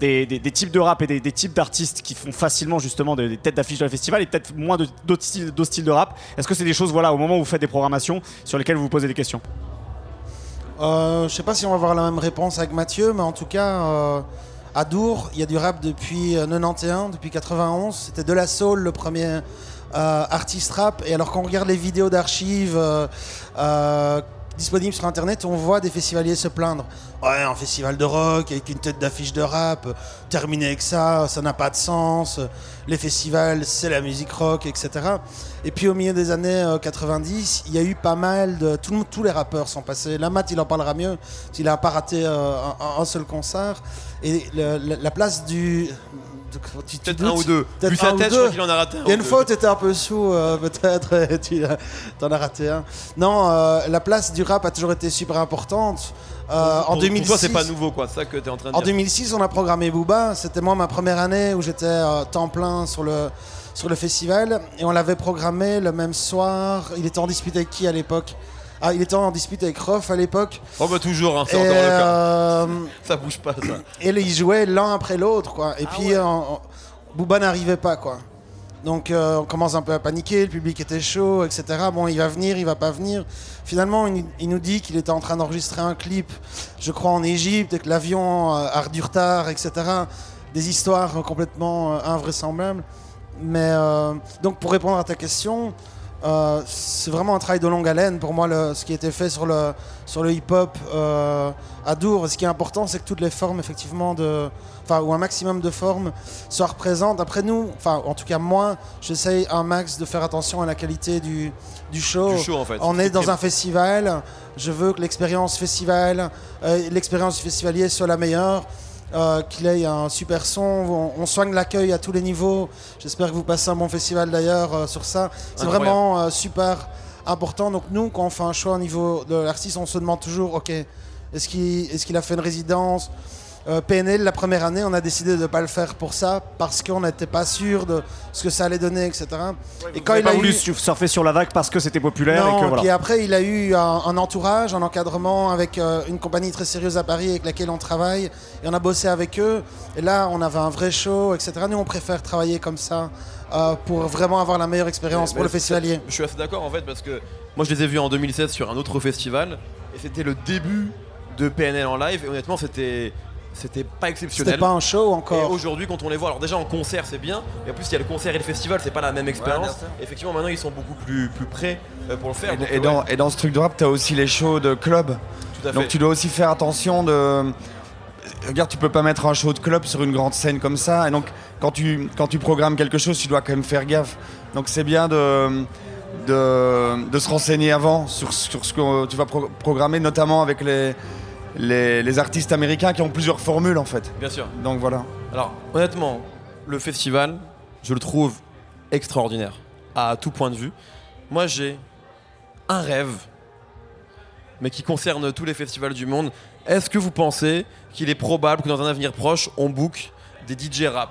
des, des- types de rap et des, des types d'artistes qui font facilement justement des, têtes d'affiche de la festival et peut-être moins de- d'autres styles, d'autres styles de rap. Est-ce que c'est des choses, voilà, au moment où vous faites des programmations sur lesquelles vous vous posez des questions? Euh, je sais pas si on va avoir la même réponse avec Mathieu, mais en tout cas, euh, à Dour, il y a du rap depuis euh, 91, depuis 91. C'était de la soul, le premier euh, artiste rap. Et alors, quand on regarde les vidéos d'archives euh, euh, disponibles sur Internet, on voit des festivaliers se plaindre. Ouais, un festival de rock avec une tête d'affiche de rap, euh, terminer avec ça, ça n'a pas de sens. euh, Les festivals, c'est la musique rock, etc. Et puis au milieu des années euh, 90, il y a eu pas mal de. tous les rappeurs sont passés. La Matt, il en parlera mieux. Il n'a pas raté euh, un seul concert. Et le- la place du. Peut-être un ou deux. Vu sa tête, je crois qu'il en a raté un. Il y a une fois où tu étais un peu sous, euh, peut-être, (laughs) et tu en as raté un. Non, euh, la place du rap a toujours été super importante. Euh, Pour- en pour 2006, toi, c'est pas nouveau, quoi. Ça que t'es en train de en dire. 2006, on a programmé Booba. C'était moi ma première année où j'étais euh, temps plein sur le, sur le festival. Et on l'avait programmé le même soir. Il était en dispute avec qui à l'époque? Ah, Il était en dispute avec Rof à l'époque. Oh, bah toujours, hein, c'est encore le cas. euh, Ça bouge pas, ça. et ils jouaient l'un après l'autre. quoi. Et puis, euh, on- Booba n'arrivait pas. quoi. Donc, euh, on commence un peu à paniquer. Le public était chaud, etc. Bon, il va venir, il va pas venir. Finalement, il, il nous dit qu'il était en train d'enregistrer un clip, je crois, en Égypte, et que l'avion euh, a du retard, etc. Des histoires complètement euh, invraisemblables. Mais euh, donc, pour répondre à ta question, euh, c'est vraiment un travail de longue haleine pour moi, le- ce qui a été fait sur le, sur le hip-hop euh, à Dour. Ce qui est important, c'est que toutes les formes, effectivement, de, ou un maximum de formes soient représentes. Après nous, enfin, en tout cas, moi, j'essaye un max de faire attention à la qualité du, du show. Du show, en fait. On est dans un festival. Je veux que l'expérience festival, euh, l'expérience festivalier soit la meilleure. Euh, qu'il ait un super son, on, on soigne l'accueil à tous les niveaux. J'espère que vous passez un bon festival d'ailleurs euh, sur ça. C'est vraiment euh, super important. Donc nous, quand on fait un choix au niveau de l'artiste, on se demande toujours, ok, est-ce qu'il est qu'il a fait une résidence? Euh, PNL, la première année, on a décidé de ne pas le faire pour ça, parce qu'on n'était pas sûr de ce que ça allait donner, etc. et Vous avez pas a voulu eu- su- surfer sur la vague parce que c'était populaire non, et que voilà. puis après, il a eu un, un entourage, un encadrement avec euh, une compagnie très sérieuse à Paris avec laquelle on travaille. Et on a bossé avec eux. Et là, on avait un vrai show, etc. Nous, on préfère travailler comme ça euh, pour vraiment avoir la meilleure expérience pour le festivalier. Je suis assez d'accord en fait parce que moi je les ai vus en 2016 sur un autre festival et c'était le début de PNL en live et honnêtement c'était c'était pas exceptionnel. C'était pas un show Et encore. aujourd'hui, quand on les voit, alors déjà en concert, c'est bien, et en plus, il y a le concert et le festival, c'est pas la même expérience. Effectivement, maintenant, ils sont beaucoup plus, plus prêts euh, pour le faire. Et, donc, et dans, ouais, et dans ce truc de rap, t'as aussi les shows de club. tout à fait. Donc tu dois aussi faire attention de. Regarde, tu peux pas mettre un show de club sur une grande scène comme ça. Et donc, quand tu, quand tu programmes quelque chose, tu dois quand même faire gaffe. Donc, c'est bien de, de, de se renseigner avant sur, sur ce que tu vas pro- programmer, notamment avec les, les, les artistes américains qui ont plusieurs formules en fait. Bien sûr. Donc voilà. Alors, honnêtement, le festival, je le trouve extraordinaire, à tout point de vue. Moi, j'ai un rêve, mais qui concerne tous les festivals du monde. Est-ce que vous pensez qu'il est probable que dans un avenir proche, on book des DJ rap?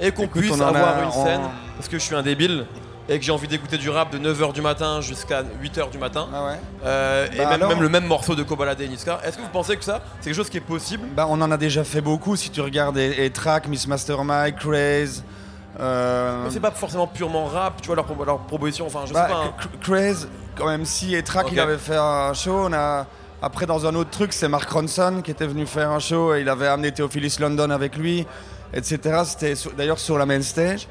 Et qu'on puisse avoir a- une on- scène, parce que je suis un débile et que j'ai envie d'écouter du rap de 9h du matin jusqu'à 8h du matin, Ah ouais euh, et Bah même, alors même le même morceau de Kobalade et Niska. Est-ce que vous pensez que ça, c'est quelque chose qui est possible? Bah, on en a déjà fait beaucoup. Si tu regardes et, Track, Miss Mastermind, Craze. euh, C'est pas forcément purement rap, tu vois, leur, pro- leur proposition, enfin, je Bah, sais pas. hein. Cr- Craze, quand même, si et Track, Ok. il avait fait un show. On a... Après, dans un autre truc, c'est Mark Ronson qui était venu faire un show et il avait amené Theophilus London avec lui, etc. C'était d'ailleurs sur la main stage.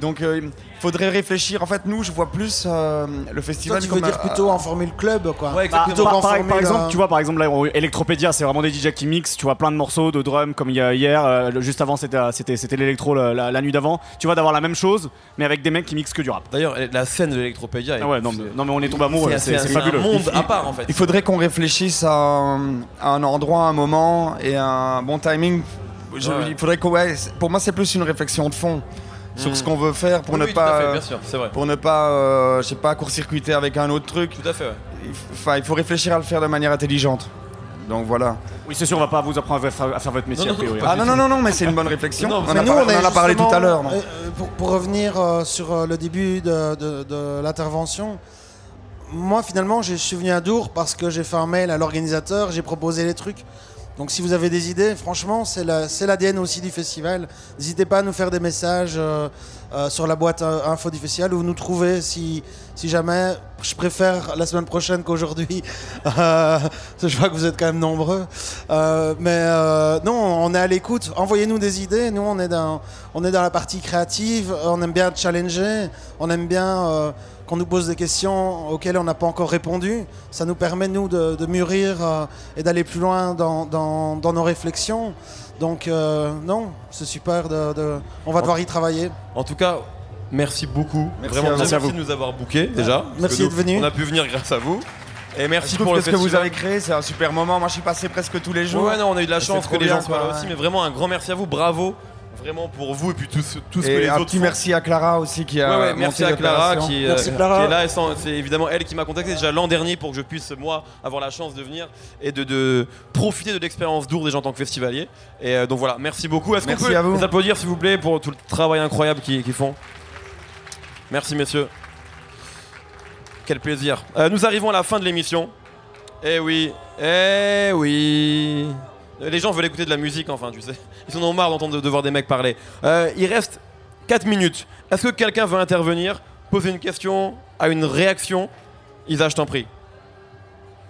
Donc, euh, il faudrait réfléchir. En fait, nous, je vois plus euh, le Toi, festival tu veux comme dire un- plutôt en formule club, quoi. Ouais, Bah, exactement. plutôt par, par- formule, par exemple, euh, tu vois, par exemple, là, on- Electropédia, c'est vraiment des DJ qui mixent, tu vois, plein de morceaux de drum, comme il y a hier, euh, juste avant, c'était, c'était, c'était l'électro la, la- la nuit d'avant. Tu vois, d'avoir la même chose, mais avec des mecs qui mixent que du rap. D'ailleurs, la scène de l'Electropédia. Ah ouais, non, mais, non, mais on est tombé amoureux, c'est- c'est un fabuleux. monde à part en fait. Il faudrait qu'on réfléchisse à un, à un endroit, un moment et un bon timing. Je- Ouais. Il faudrait ouais, c'est- pour moi, c'est plus une réflexion de fond sur Mm. ce qu'on veut faire pour Oui, ne oui, tout à pas. fait, bien sûr, c'est vrai. pour ne pas, euh, je sais pas, court-circuiter avec un autre truc. Tout à fait, ouais. Enfin, il faut réfléchir à le faire de manière intelligente. Donc voilà. Oui, c'est sûr, on va pas vous apprendre à faire, à faire votre métier Non, a non, priori. Ah non, non, non, non, mais c'est une bonne réflexion. Non, on, a nous, par- on en a parlé tout à l'heure. euh, pour, pour revenir euh, sur le début de, de- de l'intervention, moi finalement je suis venu à Dour parce que j'ai fait un mail à l'organisateur, j'ai proposé les trucs. Donc si vous avez des idées, franchement, c'est la- c'est l'ADN aussi du festival. N'hésitez pas à nous faire des messages euh, euh, sur la boîte euh, info du festival ou nous trouver si, si jamais. Je préfère la semaine prochaine qu'aujourd'hui. (laughs) Je vois que vous êtes quand même nombreux. Mais non, on est à l'écoute. Envoyez-nous des idées. Nous, on est, dans, on est dans la partie créative. On aime bien challenger. On aime bien qu'on nous pose des questions auxquelles on n'a pas encore répondu. Ça nous permet, nous, de, de mûrir euh, et d'aller plus loin dans, dans- dans nos réflexions. Donc, euh, non, c'est super. De, de- On va devoir y travailler. En tout cas, merci beaucoup. Merci Vraiment, à merci, à vous. de nous avoir bookés déjà. Merci d'être venu. On a pu venir grâce à vous. Et merci pour le ce que vous avez créé, c'est un super moment. Moi, je suis passé presque tous les jours. Ouais, non, on a eu de la chance que les gens soient là aussi, mais vraiment un grand merci à vous, bravo. Vraiment pour vous et puis tout, ce- tout ce que Et les un autres petit font. merci à Clara aussi qui a Ouais, ouais, monté merci à Clara l'opération. qui, euh, Clara. qui est là. C'est évidemment elle qui m'a contacté déjà l'an dernier pour que je puisse, moi, avoir la chance de venir et de, de profiter de l'expérience d'Our déjà en tant que festivalier. Et euh, donc voilà, merci beaucoup. Est-ce qu'on peut à vous. les applaudir, s'il vous plaît, pour tout le travail incroyable qu'ils qu'ils font? Merci, messieurs. Quel plaisir. Euh, nous arrivons à la fin de l'émission. Eh oui, eh oui. Les gens veulent écouter de la musique, enfin, tu sais. Ils en ont marre d'entendre de, voir des mecs parler. Euh, il reste 4 minutes. Est-ce que quelqu'un veut intervenir, poser une question, a une réaction? Isa, je t'en prie.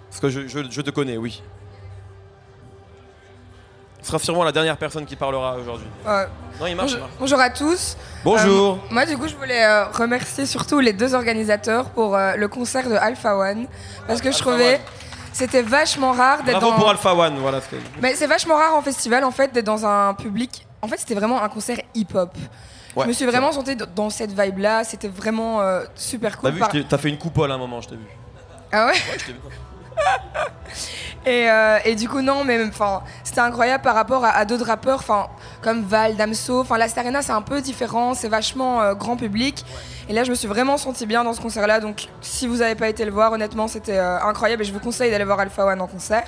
Parce que je, je- je te connais, oui. Ce sera sûrement la dernière personne qui parlera aujourd'hui. Euh, Non, il marche, il bonjour, marche. bonjour à tous. Bonjour. Euh, moi, du coup, je voulais euh, remercier surtout les deux organisateurs pour euh, le concert de Alpha One. Parce que je trouvais One. C'était vachement rare d'être Bravo dans. pour Alpha One, voilà. ce que- Mais c'est vachement rare en festival, en fait, d'être dans un public. En fait, c'était vraiment un concert hip-hop. Ouais, je me suis c'est vraiment sentie dans cette vibe-là. C'était vraiment euh, super T'as cool. vu, Par- t'as fait une coupole à un moment, je t'ai vu. Ah ouais Ouais, je t'ai vu. (laughs) Et, euh, et du coup, non, mais enfin, c'était incroyable par rapport à, à d'autres rappeurs, enfin, comme Val, Damso. Enfin, la Arena, c'est un peu différent, c'est vachement euh, grand public. Et là, je me suis vraiment senti bien dans ce concert-là. Donc, si vous n'avez pas été le voir, honnêtement, c'était euh, incroyable. Et je vous conseille d'aller voir Alpha One en concert.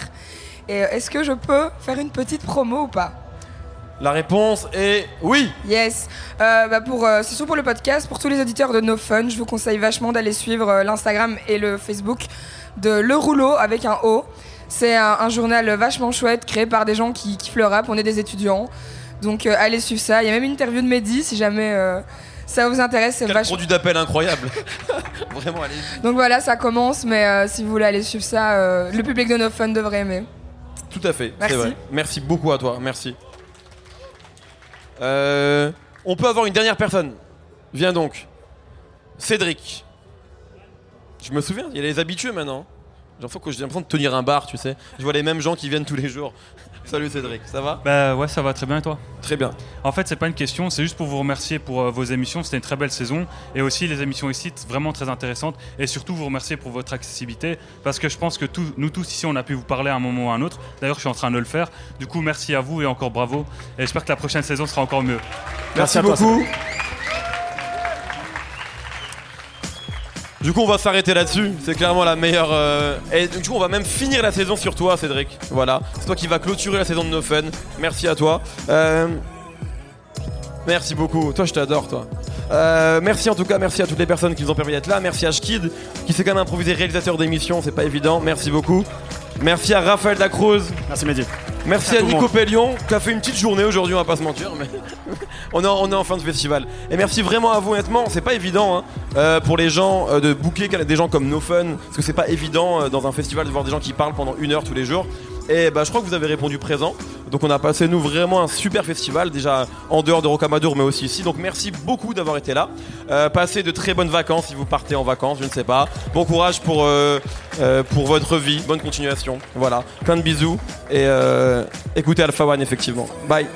Et est-ce que je peux faire une petite promo ou pas? La réponse est oui. Yes. Euh, bah pour, euh, c'est surtout pour le podcast. Pour tous les auditeurs de No Fun, je vous conseille vachement d'aller suivre euh, l'Instagram et le Facebook de Le Rouleau avec un O. C'est un, un journal vachement chouette créé par des gens qui kiffent le rap. On est des étudiants. Donc euh, allez suivre ça. Il y a même une interview de Mehdi si jamais euh, ça vous intéresse. C'est vachement. produit d'appel incroyable. (laughs) Vraiment, allez. Donc voilà, ça commence. Mais euh, si vous voulez aller suivre ça, le public de No Fun devrait aimer. Tout à fait, Merci. c'est vrai. Merci beaucoup à toi, merci. On peut avoir une dernière personne. Viens donc. Cédric. Je me souviens, il y a les habitués maintenant. J'ai l'impression que j'ai l'impression de tenir un bar, tu sais. Je vois les mêmes gens qui viennent tous les jours. (laughs) Salut Cédric, ça va? Bah ouais, ça va très bien et toi? Très bien. En fait, c'est pas une question, c'est juste pour vous remercier pour euh, vos émissions. C'était une très belle saison et aussi les émissions ici vraiment très intéressantes et surtout vous remercier pour votre accessibilité parce que je pense que nous tous ici on a pu vous parler à un moment ou à un autre. D'ailleurs, je suis en train de le faire. Du coup, merci à vous et encore bravo. Et j'espère que la prochaine saison sera encore mieux. Merci, à toi, Du coup, on va s'arrêter là-dessus. C'est clairement la meilleure. euh, Et du coup, on va même finir la saison sur toi, Cédric. Voilà. C'est toi qui va clôturer la saison de No Fun. Merci à toi. Euh, Merci beaucoup. Toi, je t'adore, toi. Euh, merci en tout cas, merci à toutes les personnes qui nous ont permis d'être là. Merci à Shkid qui s'est quand même improvisé réalisateur d'émission, c'est pas évident. Merci beaucoup. Merci à Raphaël Dacruz. Merci Mehdi. Merci À Nico. Pellion qui a fait une petite journée aujourd'hui, on va pas se mentir, mais (laughs) on, est en, on est en fin de festival. Et merci vraiment à vous, honnêtement, c'est pas évident hein, euh, pour les gens euh, de booker des gens comme No Fun, parce que c'est pas évident euh, dans un festival de voir des gens qui parlent pendant une heure tous les jours. Et bah, je crois que vous avez répondu présent. Donc on a passé nous vraiment un super festival, déjà en dehors de Rocamadour, mais aussi ici. Donc merci beaucoup d'avoir été là. Euh, passez de très bonnes vacances si vous partez en vacances, je ne sais pas. Bon courage pour, euh, euh, pour votre vie, bonne continuation. Voilà, plein de bisous et écoutez Alpha One effectivement. Bye.